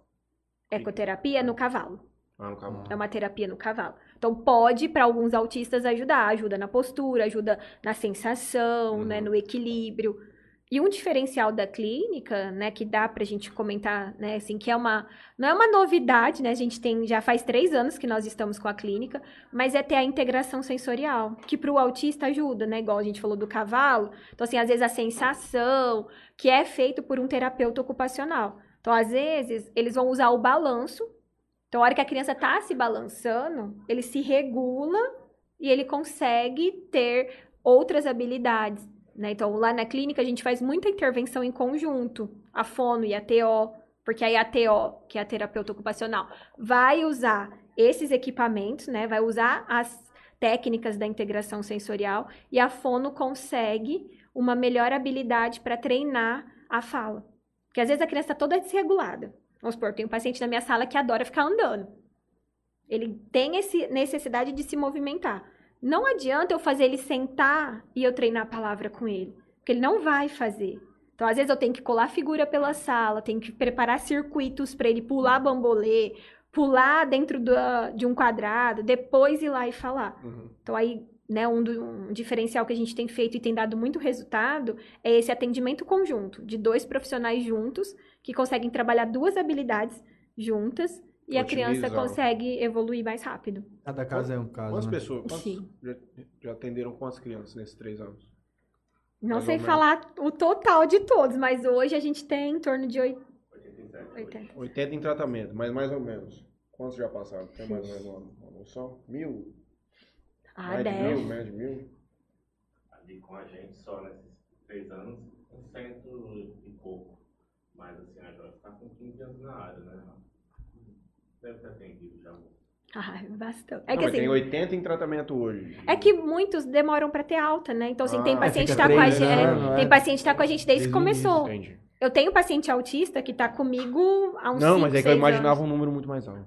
[SPEAKER 3] Ecoterapia no cavalo.
[SPEAKER 1] lá no cavalo.
[SPEAKER 3] É uma terapia no cavalo. Então, pode, para alguns autistas, ajudar. Ajuda na postura, ajuda na sensação,
[SPEAKER 1] Uhum.
[SPEAKER 3] né, no equilíbrio. E um diferencial da clínica, né, que dá pra gente comentar, né, assim, que é uma... Não é uma novidade, né, a gente tem... Já faz três anos que nós estamos com a clínica, mas é ter a integração sensorial, que pro autista ajuda, né, igual a gente falou do cavalo. Então, assim, às vezes a sensação, que é feito por um terapeuta ocupacional. Então, às vezes, eles vão usar o balanço, então, a hora que a criança tá se balançando, ele se regula e ele consegue ter outras habilidades. Né? Então, lá na clínica, a gente faz muita intervenção em conjunto, a fono e a TO, porque aí a TO, que é a terapeuta ocupacional, vai usar esses equipamentos, né? vai usar as técnicas da integração sensorial e a fono consegue uma melhor habilidade para treinar a fala. Porque às vezes a criança está toda desregulada. Vamos supor, tem um paciente na minha sala que adora ficar andando. Ele tem essa necessidade de se movimentar. Não adianta eu fazer ele sentar e eu treinar a palavra com ele. Porque ele não vai fazer. Então, às vezes, eu tenho que colar figura pela sala, tenho que preparar circuitos para ele pular bambolê, pular dentro da- de um quadrado, depois ir lá e falar.
[SPEAKER 1] Uhum.
[SPEAKER 3] Então, aí, né, um, do- um diferencial que a gente tem feito e tem dado muito resultado é esse atendimento conjunto, de dois profissionais juntos, que conseguem trabalhar duas habilidades juntas e a criança consegue evoluir mais rápido.
[SPEAKER 2] Cada caso é um caso.
[SPEAKER 1] Quantas
[SPEAKER 2] né?
[SPEAKER 1] pessoas? Quantos,
[SPEAKER 3] Sim.
[SPEAKER 1] já, já atenderam quantas crianças nesses três anos?
[SPEAKER 3] Não
[SPEAKER 1] Mais
[SPEAKER 3] sei falar o total de todos, mas hoje a gente tem em torno de oit-
[SPEAKER 4] 87.
[SPEAKER 3] 80.
[SPEAKER 1] 80 em tratamento, mas mais ou menos. Quantos já passaram? Tem mais ou menos uma, uma noção? Mil?
[SPEAKER 3] Ah,
[SPEAKER 1] mais de mil?
[SPEAKER 3] 10.
[SPEAKER 1] Mais de mil?
[SPEAKER 4] Ali com a gente só nesses três anos, um cento e pouco. Mas assim, agora está com 15 anos na área, né? Deve ter atendido já.
[SPEAKER 3] Ah, bastante. É
[SPEAKER 1] Não,
[SPEAKER 3] que
[SPEAKER 1] mas tem
[SPEAKER 3] assim,
[SPEAKER 1] 80 em tratamento hoje.
[SPEAKER 3] é que muitos demoram pra ter alta, né? Então, assim, tem
[SPEAKER 1] Ah,
[SPEAKER 3] paciente que tá com a gente. é,
[SPEAKER 2] é.
[SPEAKER 3] Tem paciente que tá com a gente desde
[SPEAKER 2] Desde
[SPEAKER 3] que
[SPEAKER 2] início,
[SPEAKER 3] começou. Eu tenho paciente autista que tá comigo há uns
[SPEAKER 1] Não,
[SPEAKER 3] cinco,
[SPEAKER 1] mas é que eu imaginava
[SPEAKER 3] anos.
[SPEAKER 1] um número muito mais alto.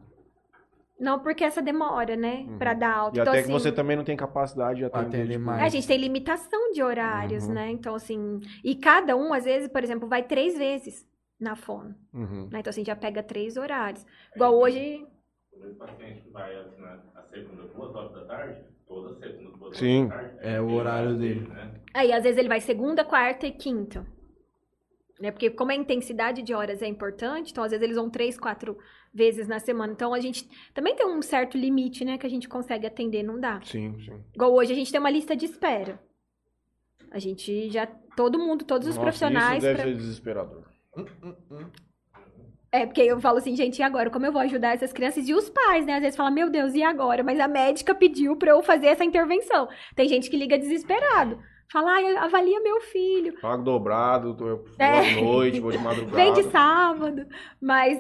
[SPEAKER 3] Não, porque essa demora, né?
[SPEAKER 1] Uhum.
[SPEAKER 3] Pra dar alta.
[SPEAKER 1] E
[SPEAKER 3] então,
[SPEAKER 1] até
[SPEAKER 3] assim,
[SPEAKER 1] que você também não tem capacidade de atender.
[SPEAKER 2] mais.
[SPEAKER 3] A gente tem limitação de horários,
[SPEAKER 1] Uhum.
[SPEAKER 3] né? Então, assim. E cada um, às vezes, por exemplo, vai três vezes na fono.
[SPEAKER 1] Uhum.
[SPEAKER 3] Né? Então, assim, já pega três horários. Igual hoje.
[SPEAKER 4] O mesmo paciente que vai assim, na a segunda, duas horas da tarde, toda segunda, duas horas
[SPEAKER 1] Sim.
[SPEAKER 4] da tarde.
[SPEAKER 2] É o
[SPEAKER 4] aquele
[SPEAKER 2] horário dele.
[SPEAKER 4] Né?
[SPEAKER 3] Aí, às vezes, ele vai segunda, quarta e quinta. Né? Porque como a intensidade de horas é importante, então, às vezes, eles vão três, quatro vezes na semana. Então, a gente também tem um certo limite, né? Que a gente consegue atender, não dá.
[SPEAKER 1] Sim, sim.
[SPEAKER 3] Igual hoje, a gente tem uma lista de espera. A gente já... Todo mundo, todos os
[SPEAKER 1] Nossa,
[SPEAKER 3] profissionais...
[SPEAKER 1] Isso deve
[SPEAKER 3] pra-
[SPEAKER 1] ser desesperador.
[SPEAKER 3] É, porque eu falo assim, gente, e agora? Como eu vou ajudar essas crianças? E os pais, né? Às vezes falam, meu Deus, e agora? Mas a médica pediu pra eu fazer essa intervenção. Tem gente que liga desesperado. Fala, ai, avalia meu filho.
[SPEAKER 1] Pago dobrado, tô, vou
[SPEAKER 3] É.
[SPEAKER 1] à noite, vou de madrugada.
[SPEAKER 3] Vem de sábado. Mas,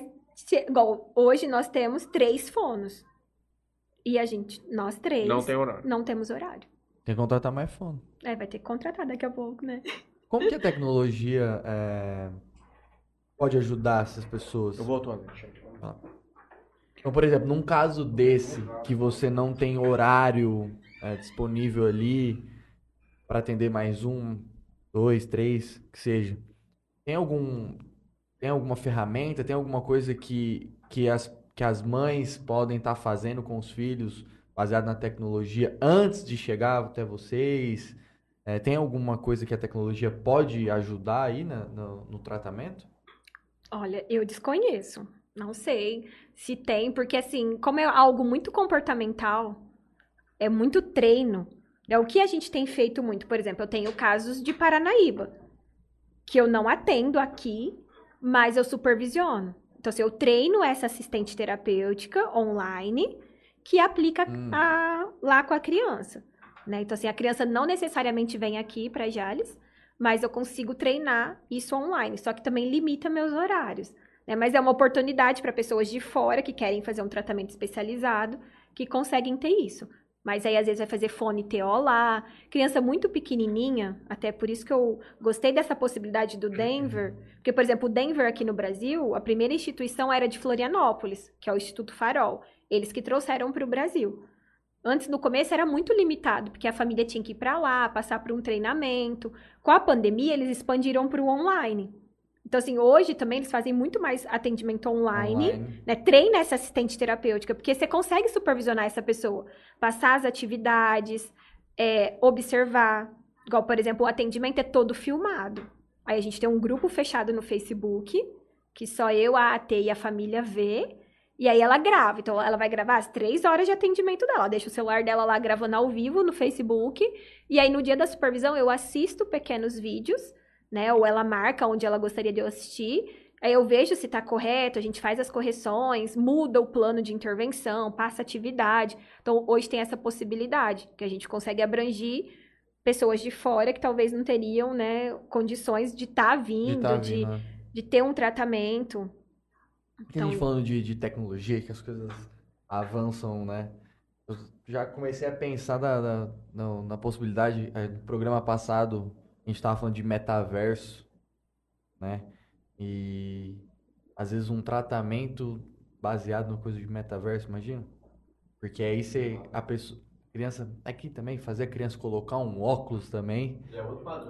[SPEAKER 3] igual, hoje nós temos três fonos. E a gente, nós três,
[SPEAKER 1] Não tem horário.
[SPEAKER 3] não temos horário.
[SPEAKER 2] Tem que contratar mais fone.
[SPEAKER 3] É, vai ter que contratar daqui a pouco, né?
[SPEAKER 2] Como que a tecnologia é, pode ajudar essas pessoas?
[SPEAKER 1] Eu vou atualmente.
[SPEAKER 2] Então, por exemplo, num caso desse, que você não tem horário é, disponível ali para atender mais um, dois, três, que seja, tem algum tem alguma ferramenta, tem alguma coisa que, que, as, que as mães podem estar fazendo com os filhos baseado na tecnologia antes de chegar até vocês? É, tem alguma coisa que a tecnologia pode ajudar aí na- no, no tratamento?
[SPEAKER 3] Olha, eu desconheço. Não sei se tem, porque assim, como é algo muito comportamental, é muito treino. É o que a gente tem feito muito. Por exemplo, eu tenho casos de Paranaíba, que eu não atendo aqui, mas eu supervisiono. Então, assim, eu treino essa assistente terapêutica online que aplica
[SPEAKER 2] Hum.
[SPEAKER 3] a- lá com a criança. Né? Então, assim, a criança não necessariamente vem aqui para Jales, mas eu consigo treinar isso online. Só que também limita meus horários. Né? Mas é uma oportunidade para pessoas de fora que querem fazer um tratamento especializado, que conseguem ter isso. Mas aí, às vezes, vai fazer fone TO lá. Criança muito pequenininha, até por isso que eu gostei dessa possibilidade do Denver. Porque, por exemplo, o Denver aqui no Brasil, a primeira instituição era de Florianópolis, que é o Instituto Farol. Eles que trouxeram para o Brasil. Antes, no começo, era muito limitado, porque a família tinha que ir para lá, passar por um treinamento. Com a pandemia, eles expandiram para o online. Então, assim, hoje também eles fazem muito mais atendimento online né, treina essa assistente terapêutica, porque você consegue supervisionar essa pessoa, passar as atividades, é, observar. Igual, por exemplo, o atendimento é todo filmado. Aí a gente tem um grupo fechado no Facebook, que só eu, a AT e a família vê, e aí ela grava. Então, ela vai gravar as três horas de atendimento dela. Ela deixa o celular dela lá gravando ao vivo no Facebook, e aí no dia da supervisão eu assisto pequenos vídeos, né? Ou ela marca onde ela gostaria de eu assistir, Aí eu vejo se tá correto, a gente faz as correções, muda o plano de intervenção, passa atividade. Então, hoje tem essa possibilidade, que a gente consegue abranger pessoas de fora que talvez não teriam, né, condições de estar
[SPEAKER 2] De
[SPEAKER 3] vindo,
[SPEAKER 2] tá
[SPEAKER 3] de,
[SPEAKER 2] vindo, né?
[SPEAKER 3] de ter um tratamento.
[SPEAKER 2] Porque a gente
[SPEAKER 3] Então-
[SPEAKER 2] falando de, de tecnologia, que as coisas avançam, né? Eu já comecei a pensar da, da- na, na possibilidade. eh, No programa passado, a gente estava falando de metaverso, né? E às vezes um tratamento baseado no coisa de metaverso, imagina? Porque aí você, a pessoa, criança, aqui também, fazer a criança colocar um óculos também.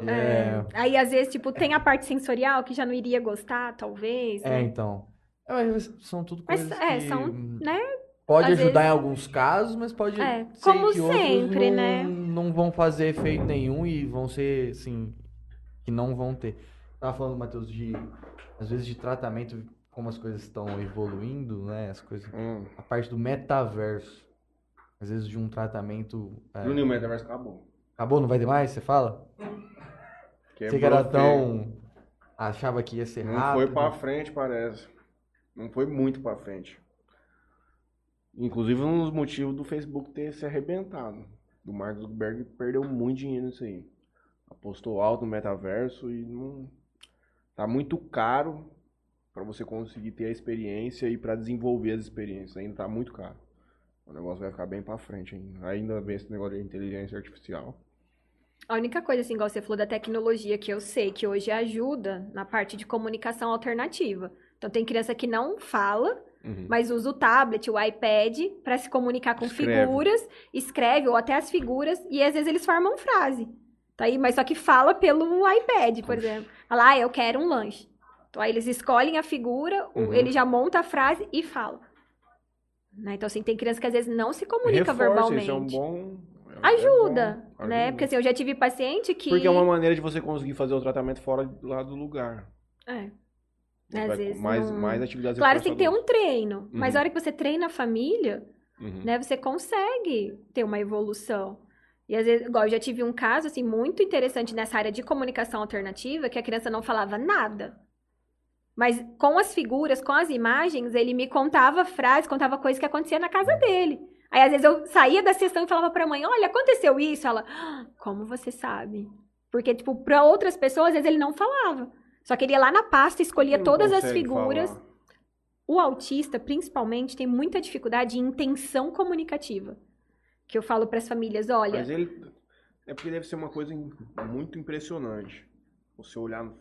[SPEAKER 2] É,
[SPEAKER 3] Aí, às vezes, tipo, tem a parte sensorial que já não iria gostar, talvez.
[SPEAKER 2] é
[SPEAKER 3] né?
[SPEAKER 2] então. É, mas são tudo
[SPEAKER 3] Mas,
[SPEAKER 2] coisas
[SPEAKER 3] é,
[SPEAKER 2] que,
[SPEAKER 3] são, né?
[SPEAKER 2] Pode
[SPEAKER 3] Às
[SPEAKER 2] ajudar
[SPEAKER 3] vezes-
[SPEAKER 2] em alguns casos, mas pode
[SPEAKER 3] É,
[SPEAKER 2] ser
[SPEAKER 3] como
[SPEAKER 2] que
[SPEAKER 3] sempre,
[SPEAKER 2] não,
[SPEAKER 3] né?
[SPEAKER 2] não vão fazer efeito nenhum e vão ser, assim, que não vão ter. Tava falando, Matheus, de, às vezes, de tratamento como as coisas estão evoluindo, né? As coisas,
[SPEAKER 1] Hum.
[SPEAKER 2] a parte do metaverso. Às vezes de um tratamento. é,
[SPEAKER 1] Juninho, o metaverso acabou.
[SPEAKER 2] Acabou, não vai ter mais? Você fala? Você que era tão. Achava que ia ser
[SPEAKER 1] Não
[SPEAKER 2] rápido.
[SPEAKER 1] foi pra frente, parece. Não foi muito pra frente. Inclusive, um dos motivos do Facebook ter se arrebentado. Do Mark Zuckerberg perdeu muito dinheiro nisso aí. Apostou alto no metaverso e não. Tá muito caro pra você conseguir ter a experiência e pra desenvolver as experiências. Ainda tá muito caro. O negócio vai ficar bem pra frente ainda. Ainda vem esse negócio de inteligência artificial.
[SPEAKER 3] A única coisa, assim, igual você falou da tecnologia, que eu sei que hoje ajuda na parte de comunicação alternativa. Então, tem criança que não fala,
[SPEAKER 1] Uhum.
[SPEAKER 3] mas usa o tablet, o iPad, para se comunicar com
[SPEAKER 1] Escreve.
[SPEAKER 3] figuras, escreve, ou até as figuras, e às vezes eles formam frase. Tá aí, mas só que fala pelo iPad, por
[SPEAKER 1] Oxe.
[SPEAKER 3] exemplo. Fala, ah, eu quero um lanche. Então, aí eles escolhem a figura,
[SPEAKER 1] Uhum.
[SPEAKER 3] ele já monta a frase e fala. Né? Então, assim, tem criança que às vezes não se comunica
[SPEAKER 1] Reforça,
[SPEAKER 3] verbalmente.
[SPEAKER 1] Isso é um bom. é- é
[SPEAKER 3] Ajuda,
[SPEAKER 1] bom,
[SPEAKER 3] né?
[SPEAKER 1] ajuda.
[SPEAKER 3] Porque assim, eu já tive paciente que.
[SPEAKER 1] Porque é uma maneira de você conseguir fazer o tratamento fora lá do lugar.
[SPEAKER 3] É. Às vezes
[SPEAKER 1] mais,
[SPEAKER 3] não-
[SPEAKER 1] mais atividades
[SPEAKER 3] Claro, tem que ter um treino. Mas
[SPEAKER 1] Uhum.
[SPEAKER 3] a hora que você treina a família,
[SPEAKER 1] Uhum.
[SPEAKER 3] né, você consegue ter uma evolução. E às vezes, igual eu já tive um caso assim muito interessante nessa área de comunicação alternativa, que a criança não falava nada. Mas com as figuras, com as imagens, ele me contava frases, contava coisas que acontecia na casa dele. Aí às vezes eu saía da sessão e falava pra mãe: "Olha, aconteceu isso". Ela: "Ah, "Como você sabe?" Porque tipo, para outras pessoas, às vezes ele não falava. Só que ele ia lá na pasta, escolhia
[SPEAKER 1] Não
[SPEAKER 3] todas as figuras.
[SPEAKER 1] falar.
[SPEAKER 3] O autista, principalmente, tem muita dificuldade em intenção comunicativa. Que eu falo para as famílias, olha,
[SPEAKER 1] Mas ele. É porque deve ser uma coisa muito impressionante. Você olhar no.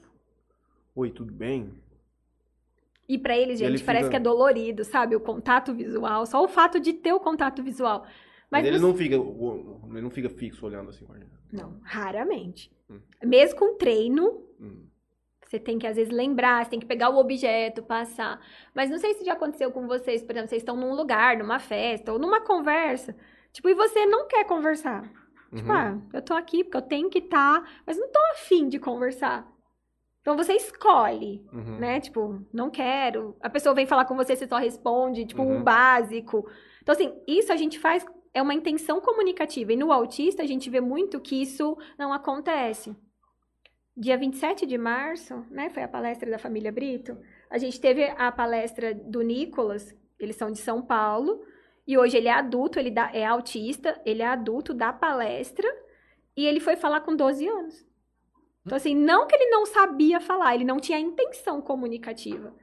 [SPEAKER 1] Oi, tudo bem?
[SPEAKER 3] e para eles,
[SPEAKER 1] ele
[SPEAKER 3] gente, parece
[SPEAKER 1] fica-
[SPEAKER 3] que é dolorido, sabe? O contato visual, só o fato de ter o contato visual.
[SPEAKER 1] Mas,
[SPEAKER 3] Mas
[SPEAKER 1] ele
[SPEAKER 3] você-
[SPEAKER 1] não fica. Ele não fica fixo olhando assim
[SPEAKER 3] não, raramente.
[SPEAKER 1] Hum.
[SPEAKER 3] Mesmo com treino,
[SPEAKER 1] Hum.
[SPEAKER 3] Você tem que às vezes lembrar, você tem que pegar o objeto, passar. Mas não sei se já aconteceu com vocês, por exemplo, vocês estão num lugar, numa festa ou numa conversa, tipo, e você não quer conversar. Tipo,
[SPEAKER 1] Uhum.
[SPEAKER 3] ah, eu tô aqui porque eu tenho que estar, mas não tô afim de conversar. Então você escolhe,
[SPEAKER 1] Uhum.
[SPEAKER 3] né? Tipo, não quero. A pessoa vem falar com você, você só responde, tipo,
[SPEAKER 1] Uhum.
[SPEAKER 3] básico. Então, assim, isso a gente faz, é uma intenção comunicativa. E no autista, a gente vê muito que isso não acontece. Dia 27 de março, né? Foi a palestra da família Brito. A gente teve a palestra do Nicolas, eles são de São Paulo. E hoje ele é adulto, ele dá- é autista, ele é adulto, dá palestra. E ele foi falar com 12 anos. Então, assim, não que ele não sabia falar, ele não tinha intenção comunicativa.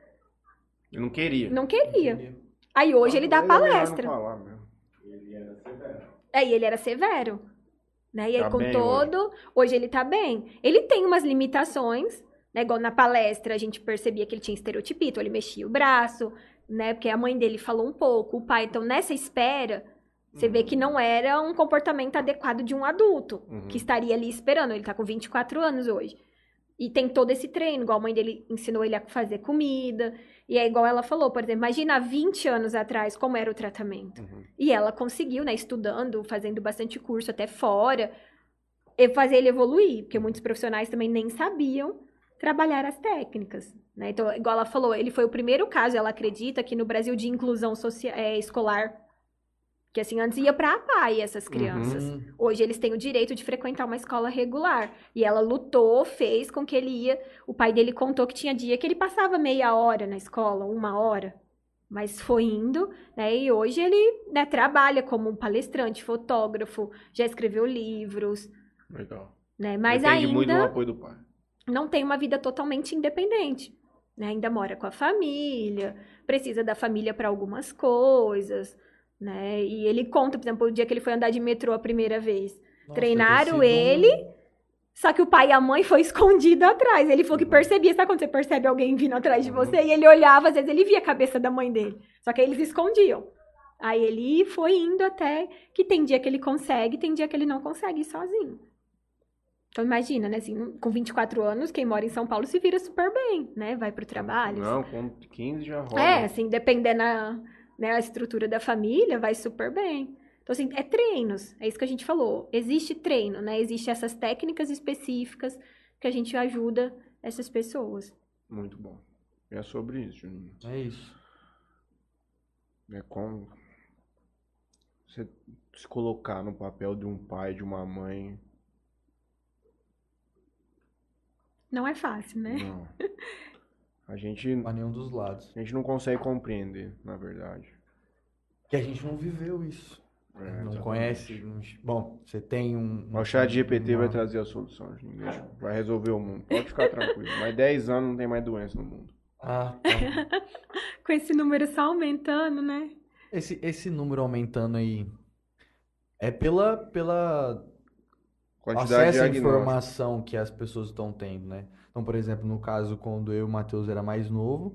[SPEAKER 1] Eu não queria.
[SPEAKER 3] Não queria. Aí hoje ele dá
[SPEAKER 1] é não
[SPEAKER 3] palestra.
[SPEAKER 1] falar mesmo.
[SPEAKER 4] Ele era severo.
[SPEAKER 3] Aí ele era severo. Né? E aí,
[SPEAKER 1] Tá
[SPEAKER 3] com todo. Hoje. ele tá bem. Ele tem umas limitações, né? Igual na palestra, a gente percebia que ele tinha estereotipito, ele mexia o braço, né? Porque a mãe dele falou um pouco, o pai. Então, nessa espera, você vê
[SPEAKER 1] Uhum.
[SPEAKER 3] que não era um comportamento adequado de um adulto
[SPEAKER 1] Uhum.
[SPEAKER 3] que estaria ali esperando. Ele tá com 24 anos hoje. E tem todo esse treino, igual a mãe dele ensinou ele a fazer comida. E é igual ela falou, por exemplo, imagina há 20 anos atrás como era o tratamento.
[SPEAKER 1] Uhum.
[SPEAKER 3] E ela conseguiu, né, estudando, fazendo bastante curso até fora, e fazer ele evoluir, porque muitos profissionais também nem sabiam trabalhar as técnicas, né? Então, igual ela falou, ele foi o primeiro caso, ela acredita, aqui no Brasil de inclusão social, escolar, que assim, antes ia para a PAI essas crianças.
[SPEAKER 2] Hum,
[SPEAKER 3] Hoje eles têm o direito de frequentar uma escola regular. E ela lutou, fez com que ele ia. O pai dele contou que tinha dia que ele passava meia hora na escola, uma hora. Mas foi indo, né? E hoje ele né, trabalha como um palestrante, fotógrafo, já escreveu livros,
[SPEAKER 1] Legal.
[SPEAKER 3] né? Mas
[SPEAKER 1] Depende muito do
[SPEAKER 3] ainda
[SPEAKER 1] apoio do pai.
[SPEAKER 3] não tem uma vida totalmente independente. Né? Ainda mora com a família, precisa da família para algumas coisas, né? E ele conta, por exemplo, o dia que ele foi andar de metrô a primeira vez.
[SPEAKER 2] nossa,
[SPEAKER 3] Treinaram ele, Só que o pai e a mãe foi escondido atrás. Ele falou que percebia, sabe quando você percebe alguém vindo atrás de
[SPEAKER 1] Uhum.
[SPEAKER 3] você? E ele olhava, às vezes ele via a cabeça da mãe dele. Só que aí eles escondiam. Aí ele foi indo até que tem dia que ele consegue, tem dia que ele não consegue ir sozinho. Então imagina, né, assim, com 24 anos, quem mora em São Paulo se vira super bem, né? Vai pro trabalho.
[SPEAKER 1] Não, com 15 já rola.
[SPEAKER 3] É, assim, dependendo né, a estrutura da família, vai super bem. Então, assim, é treinos, é isso que a gente falou. Existe treino, né? Existem essas técnicas específicas que a gente ajuda essas pessoas.
[SPEAKER 1] Muito bom. É sobre isso, Juninho.
[SPEAKER 2] É isso.
[SPEAKER 1] É como você se colocar no papel de um pai, de uma mãe.
[SPEAKER 3] Não é fácil, né?
[SPEAKER 1] Não. A gente,
[SPEAKER 2] Pra nenhum dos lados.
[SPEAKER 1] a gente não consegue compreender, na verdade.
[SPEAKER 2] Que a gente não viveu isso.
[SPEAKER 1] É,
[SPEAKER 2] não
[SPEAKER 1] exatamente.
[SPEAKER 2] conhece. não- Bom, você tem um.
[SPEAKER 1] O chat GPT vai
[SPEAKER 2] uma-
[SPEAKER 1] trazer a solução, Vai resolver o mundo. Pode ficar tranquilo. Mais 10 anos não tem mais doença no mundo.
[SPEAKER 2] Ah, tá.
[SPEAKER 3] Com esse número só aumentando, né?
[SPEAKER 2] Esse, esse número aumentando aí é pela, pela
[SPEAKER 1] Quantidade de
[SPEAKER 2] acesso à informação que as pessoas estão tendo, né? Então, por exemplo, no caso, quando eu e o Matheus era mais novo,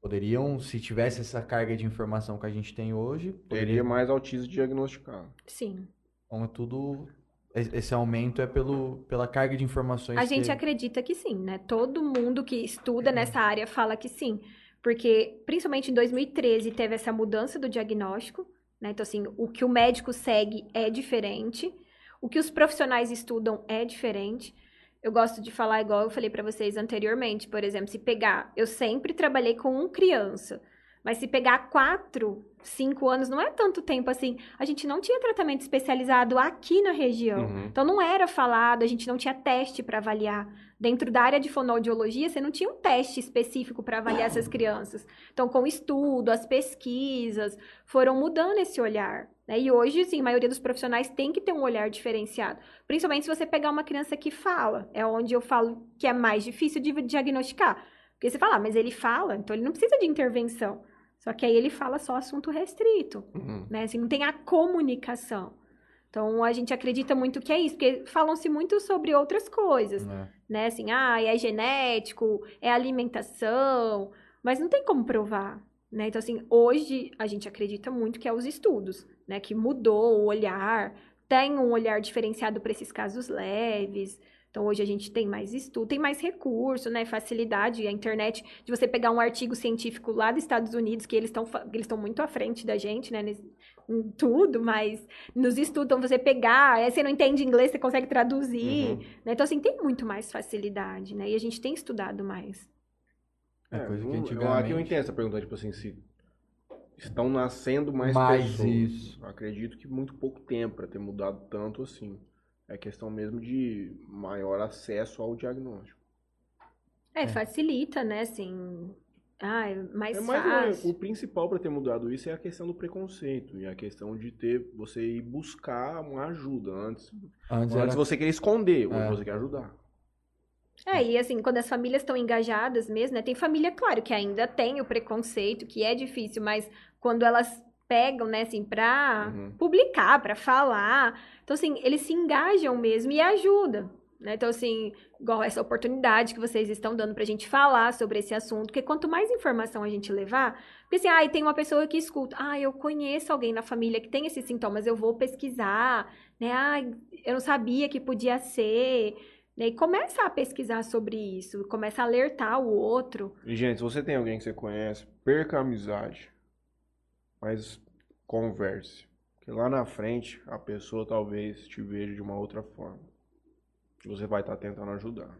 [SPEAKER 2] poderiam, se tivesse essa carga de informação que a gente tem hoje,
[SPEAKER 1] Teria
[SPEAKER 2] poderia,
[SPEAKER 1] mais autismo diagnosticado.
[SPEAKER 3] Sim.
[SPEAKER 2] então é tudo, esse esse aumento é pelo, pela carga de informações
[SPEAKER 3] A gente
[SPEAKER 2] que...
[SPEAKER 3] acredita que sim, né? Todo mundo que estuda nessa área fala que sim. Porque, principalmente em 2013, teve essa mudança do diagnóstico, né? Então, assim, o que o médico segue é diferente, o que os profissionais estudam é diferente. Eu gosto de falar igual eu falei pra vocês anteriormente, por exemplo, se pegar, eu sempre trabalhei com criança, mas se pegar quatro, cinco anos, não é tanto tempo assim. A gente não tinha tratamento especializado aqui na região.
[SPEAKER 1] Uhum.
[SPEAKER 3] Então não era falado, a gente não tinha teste para avaliar. Dentro da área de fonoaudiologia, você não tinha um teste específico para avaliar essas crianças. Então, com o estudo, as pesquisas, foram mudando esse olhar. né? E hoje, sim, a maioria dos profissionais tem que ter um olhar diferenciado. Principalmente se você pegar uma criança que fala. É onde eu falo que é mais difícil de diagnosticar. Porque você fala, ah, mas ele fala, então ele não precisa de intervenção. Só que aí ele fala só assunto restrito
[SPEAKER 1] Uhum.
[SPEAKER 3] né? Assim, não tem a comunicação. Então, a gente acredita muito que é isso, porque falam-se muito sobre outras coisas,
[SPEAKER 2] né?
[SPEAKER 3] né? Assim, ah, é genético, é alimentação, mas não tem como provar, né? Então, assim, hoje a gente acredita muito que é os estudos, né? Que mudou o olhar, tem um olhar diferenciado para esses casos leves. Então, hoje a gente tem mais estudo, tem mais recurso, né? Facilidade, a internet, de você pegar um artigo científico lá dos Estados Unidos, que eles estão eles estão muito à frente da gente, né? nesse- em tudo, mas nos estudos, então você pegar, aí você não entende inglês, você consegue traduzir,
[SPEAKER 1] Uhum.
[SPEAKER 3] né? Então, assim, tem muito mais facilidade, né? E a gente tem estudado mais.
[SPEAKER 2] É coisa que
[SPEAKER 1] eu-
[SPEAKER 2] antigamente-
[SPEAKER 1] Aqui eu entendo essa pergunta, tipo assim, se estão nascendo mais,
[SPEAKER 2] Mais
[SPEAKER 1] pessoas.
[SPEAKER 2] isso.
[SPEAKER 1] Eu Acredito que muito pouco tempo para ter mudado tanto assim. É questão mesmo de maior acesso ao diagnóstico.
[SPEAKER 3] É,
[SPEAKER 2] É.
[SPEAKER 3] facilita, né? Assim, ah, é mais
[SPEAKER 1] É mais
[SPEAKER 3] fácil.
[SPEAKER 1] o principal para ter mudado isso é a questão do preconceito e a questão de ter você ir buscar uma ajuda antes.
[SPEAKER 2] Antes
[SPEAKER 1] Antes
[SPEAKER 2] era...
[SPEAKER 1] você queria esconder, hoje
[SPEAKER 2] É.
[SPEAKER 1] você quer ajudar.
[SPEAKER 3] É, e assim, quando as famílias estão engajadas mesmo, né? Tem família, claro, que ainda tem o preconceito, que é difícil, mas quando elas pegam, né, assim, pra
[SPEAKER 1] Uhum.
[SPEAKER 3] publicar, pra falar, então, assim, eles se engajam mesmo e ajudam, né? Então, assim, igual essa oportunidade que vocês estão dando pra gente falar sobre esse assunto, porque quanto mais informação a gente levar, porque assim, ah, tem uma pessoa que escuta, ah, eu conheço alguém na família que tem esses sintomas, eu vou pesquisar, né? Ah, eu não sabia que podia ser, né? E começa a pesquisar sobre isso, começa a alertar o outro.
[SPEAKER 1] E, gente, se você tem alguém que você conhece, perca a amizade. Mas converse. Porque lá na frente, a pessoa talvez te veja de uma outra forma. Você vai estar tentando ajudar.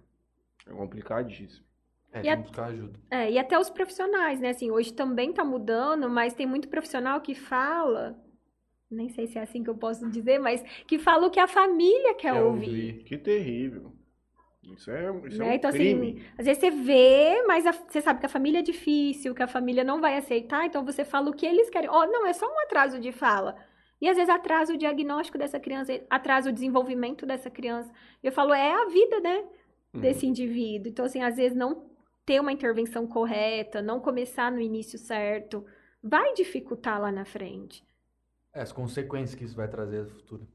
[SPEAKER 1] É complicadíssimo.
[SPEAKER 2] É,
[SPEAKER 3] E
[SPEAKER 2] buscar ajuda.
[SPEAKER 3] É, e até os profissionais, né? Assim, hoje também tá mudando, mas tem muito profissional que fala, nem sei se é assim que eu posso dizer, mas que fala o que a família quer,
[SPEAKER 2] Quer
[SPEAKER 3] ouvir.
[SPEAKER 2] ouvir.
[SPEAKER 1] Que terrível. Isso é, isso é
[SPEAKER 3] Né?
[SPEAKER 1] um
[SPEAKER 3] Então,
[SPEAKER 1] crime.
[SPEAKER 3] assim, às vezes você vê, mas a- você sabe que a família é difícil, que a família não vai aceitar, então você fala o que eles querem. Ó, não, é só um atraso de fala. E às vezes atrasa o diagnóstico dessa criança, atrasa o desenvolvimento dessa criança. E eu falo, é a vida, né?
[SPEAKER 1] Uhum.
[SPEAKER 3] desse indivíduo. Então, assim, às vezes não ter uma intervenção correta, não começar no início certo, vai dificultar lá na frente.
[SPEAKER 2] É, as consequências que isso vai trazer no futuro.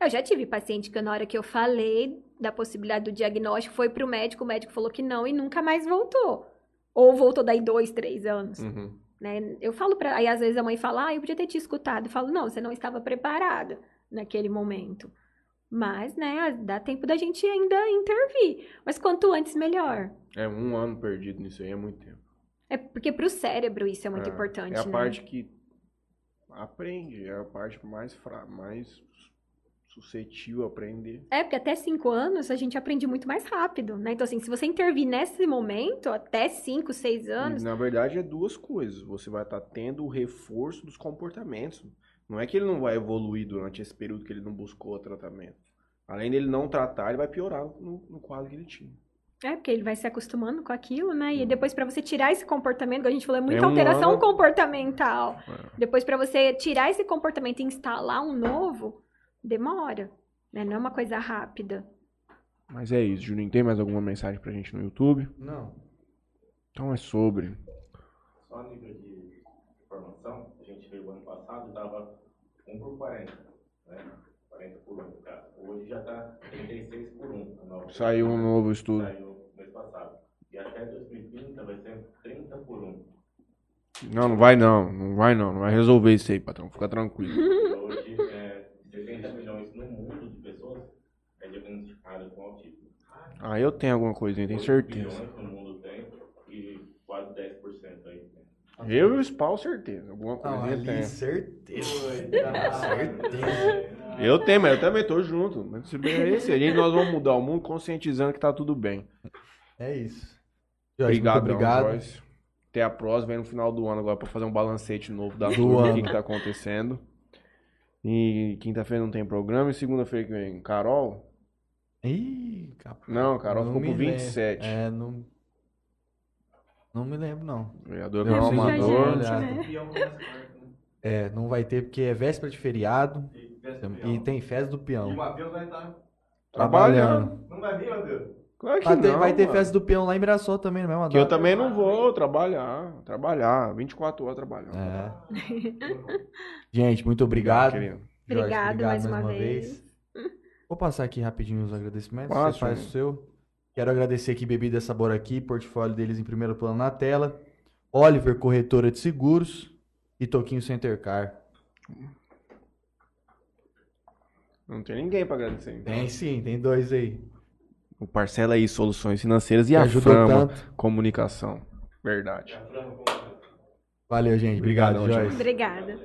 [SPEAKER 3] Eu já tive paciente que na hora que eu falei da possibilidade do diagnóstico, foi pro médico, o médico falou que não e nunca mais voltou. Ou voltou daí dois, três anos,
[SPEAKER 1] Uhum.
[SPEAKER 3] né? Eu falo pra... Aí, às vezes, a mãe fala, ah, eu podia ter te escutado. Eu falo, não, você não estava preparada naquele momento. Mas, né, dá tempo da gente ainda intervir. Mas quanto antes, melhor.
[SPEAKER 1] É um ano perdido nisso aí, é muito tempo.
[SPEAKER 3] É porque pro cérebro isso é muito
[SPEAKER 1] É,
[SPEAKER 3] importante,
[SPEAKER 1] É a
[SPEAKER 3] né?
[SPEAKER 1] parte que aprende, é a parte mais fra... mais suscetível a aprender.
[SPEAKER 3] É, porque até cinco anos a gente aprende muito mais rápido, né? Então, assim, se você intervir nesse momento, até cinco, seis anos,
[SPEAKER 1] na verdade, é duas coisas. Você vai estar tendo o reforço dos comportamentos. Não é que ele não vai evoluir durante esse período que ele não buscou o tratamento. Além dele não tratar, ele vai piorar no, no quadro que ele tinha.
[SPEAKER 3] é porque ele vai se acostumando com aquilo, né? E depois pra você tirar esse comportamento, como a gente falou, é muita
[SPEAKER 1] É um
[SPEAKER 3] alteração
[SPEAKER 1] ano-
[SPEAKER 3] comportamental.
[SPEAKER 1] É.
[SPEAKER 3] Depois pra você tirar esse comportamento e instalar um novo, demora, né? Não é uma coisa rápida.
[SPEAKER 1] Mas é isso, Juninho. Tem mais alguma mensagem pra gente no YouTube?
[SPEAKER 2] Não.
[SPEAKER 1] Então é sobre.
[SPEAKER 4] Só a nível de informação, a gente veio ano passado e dava 1 por 40, né? 40 por 1, cara. Hoje já tá 36 por 1. a nova-
[SPEAKER 1] Saiu um novo estudo.
[SPEAKER 4] Saiu mês passado. E até 2030 vai ser 30 por 1.
[SPEAKER 1] Não, não vai não. Não vai não. Não vai resolver isso aí, patrão. Fica tranquilo.
[SPEAKER 4] Hoje, é, 70 milhões no mundo de pessoas é diagnosticado com autismo.
[SPEAKER 1] Ah, eu tenho alguma coisinha, tenho certeza.
[SPEAKER 4] No mundo tem e quase 10% aí tem.
[SPEAKER 1] Eu e o Spawn, certeza. Alguma coisinha
[SPEAKER 2] ali,
[SPEAKER 1] tem.
[SPEAKER 2] certeza. certeza.
[SPEAKER 1] Eu tenho, mas eu também tô junto. Mas se bem é esse, a gente nós vamos mudar o mundo conscientizando que tá tudo bem.
[SPEAKER 2] É isso. Jorge,
[SPEAKER 1] Obrigado,
[SPEAKER 2] obrigado.
[SPEAKER 1] Joyce. Até a próxima, vem no final do ano agora pra fazer um balancete novo da
[SPEAKER 2] Do
[SPEAKER 1] turma, o que,
[SPEAKER 2] ano.
[SPEAKER 1] que tá acontecendo. E quinta-feira não tem programa e segunda-feira que vem, Carol?
[SPEAKER 2] Ih, capaz.
[SPEAKER 1] Não, Carol ficou
[SPEAKER 2] me
[SPEAKER 1] com
[SPEAKER 2] lembro.
[SPEAKER 1] 27.
[SPEAKER 2] É, não. Não me lembro, não.
[SPEAKER 1] Vereador Carol
[SPEAKER 2] sei,
[SPEAKER 1] Amador.
[SPEAKER 3] né?
[SPEAKER 2] olhada. É, não vai ter porque é véspera de feriado e tem festa do
[SPEAKER 5] E o
[SPEAKER 2] peão.
[SPEAKER 5] Matheus vai estar.
[SPEAKER 1] Trabalhando.
[SPEAKER 5] Não vai vir, Matheus?
[SPEAKER 1] Claro que
[SPEAKER 2] Vai ter,
[SPEAKER 1] não,
[SPEAKER 2] vai ter festa do peão lá em Mirassol também, não é uma
[SPEAKER 1] Que eu também não vou trabalhar. Trabalhar. 24 horas trabalhando.
[SPEAKER 2] É. Gente, muito obrigado.
[SPEAKER 1] querido.
[SPEAKER 2] Jorge,
[SPEAKER 3] Obrigado mais uma vez.
[SPEAKER 2] Vou passar aqui rapidinho os agradecimentos.
[SPEAKER 1] Passa,
[SPEAKER 2] Você faz o seu. Quero agradecer aqui Bebida Sabor aqui, portfólio deles em primeiro plano na tela. Oliver, corretora de seguros. E Toquinho Center Car.
[SPEAKER 1] Não tem ninguém pra agradecer. então.
[SPEAKER 2] Tem sim, tem dois aí.
[SPEAKER 1] O Parcela aí, Soluções Financeiras e
[SPEAKER 2] Que
[SPEAKER 1] a Frama
[SPEAKER 2] tanto.
[SPEAKER 1] Comunicação. Verdade.
[SPEAKER 2] Valeu, gente. Obrigado,
[SPEAKER 1] Obrigadão,
[SPEAKER 2] Joyce.
[SPEAKER 3] Obrigada.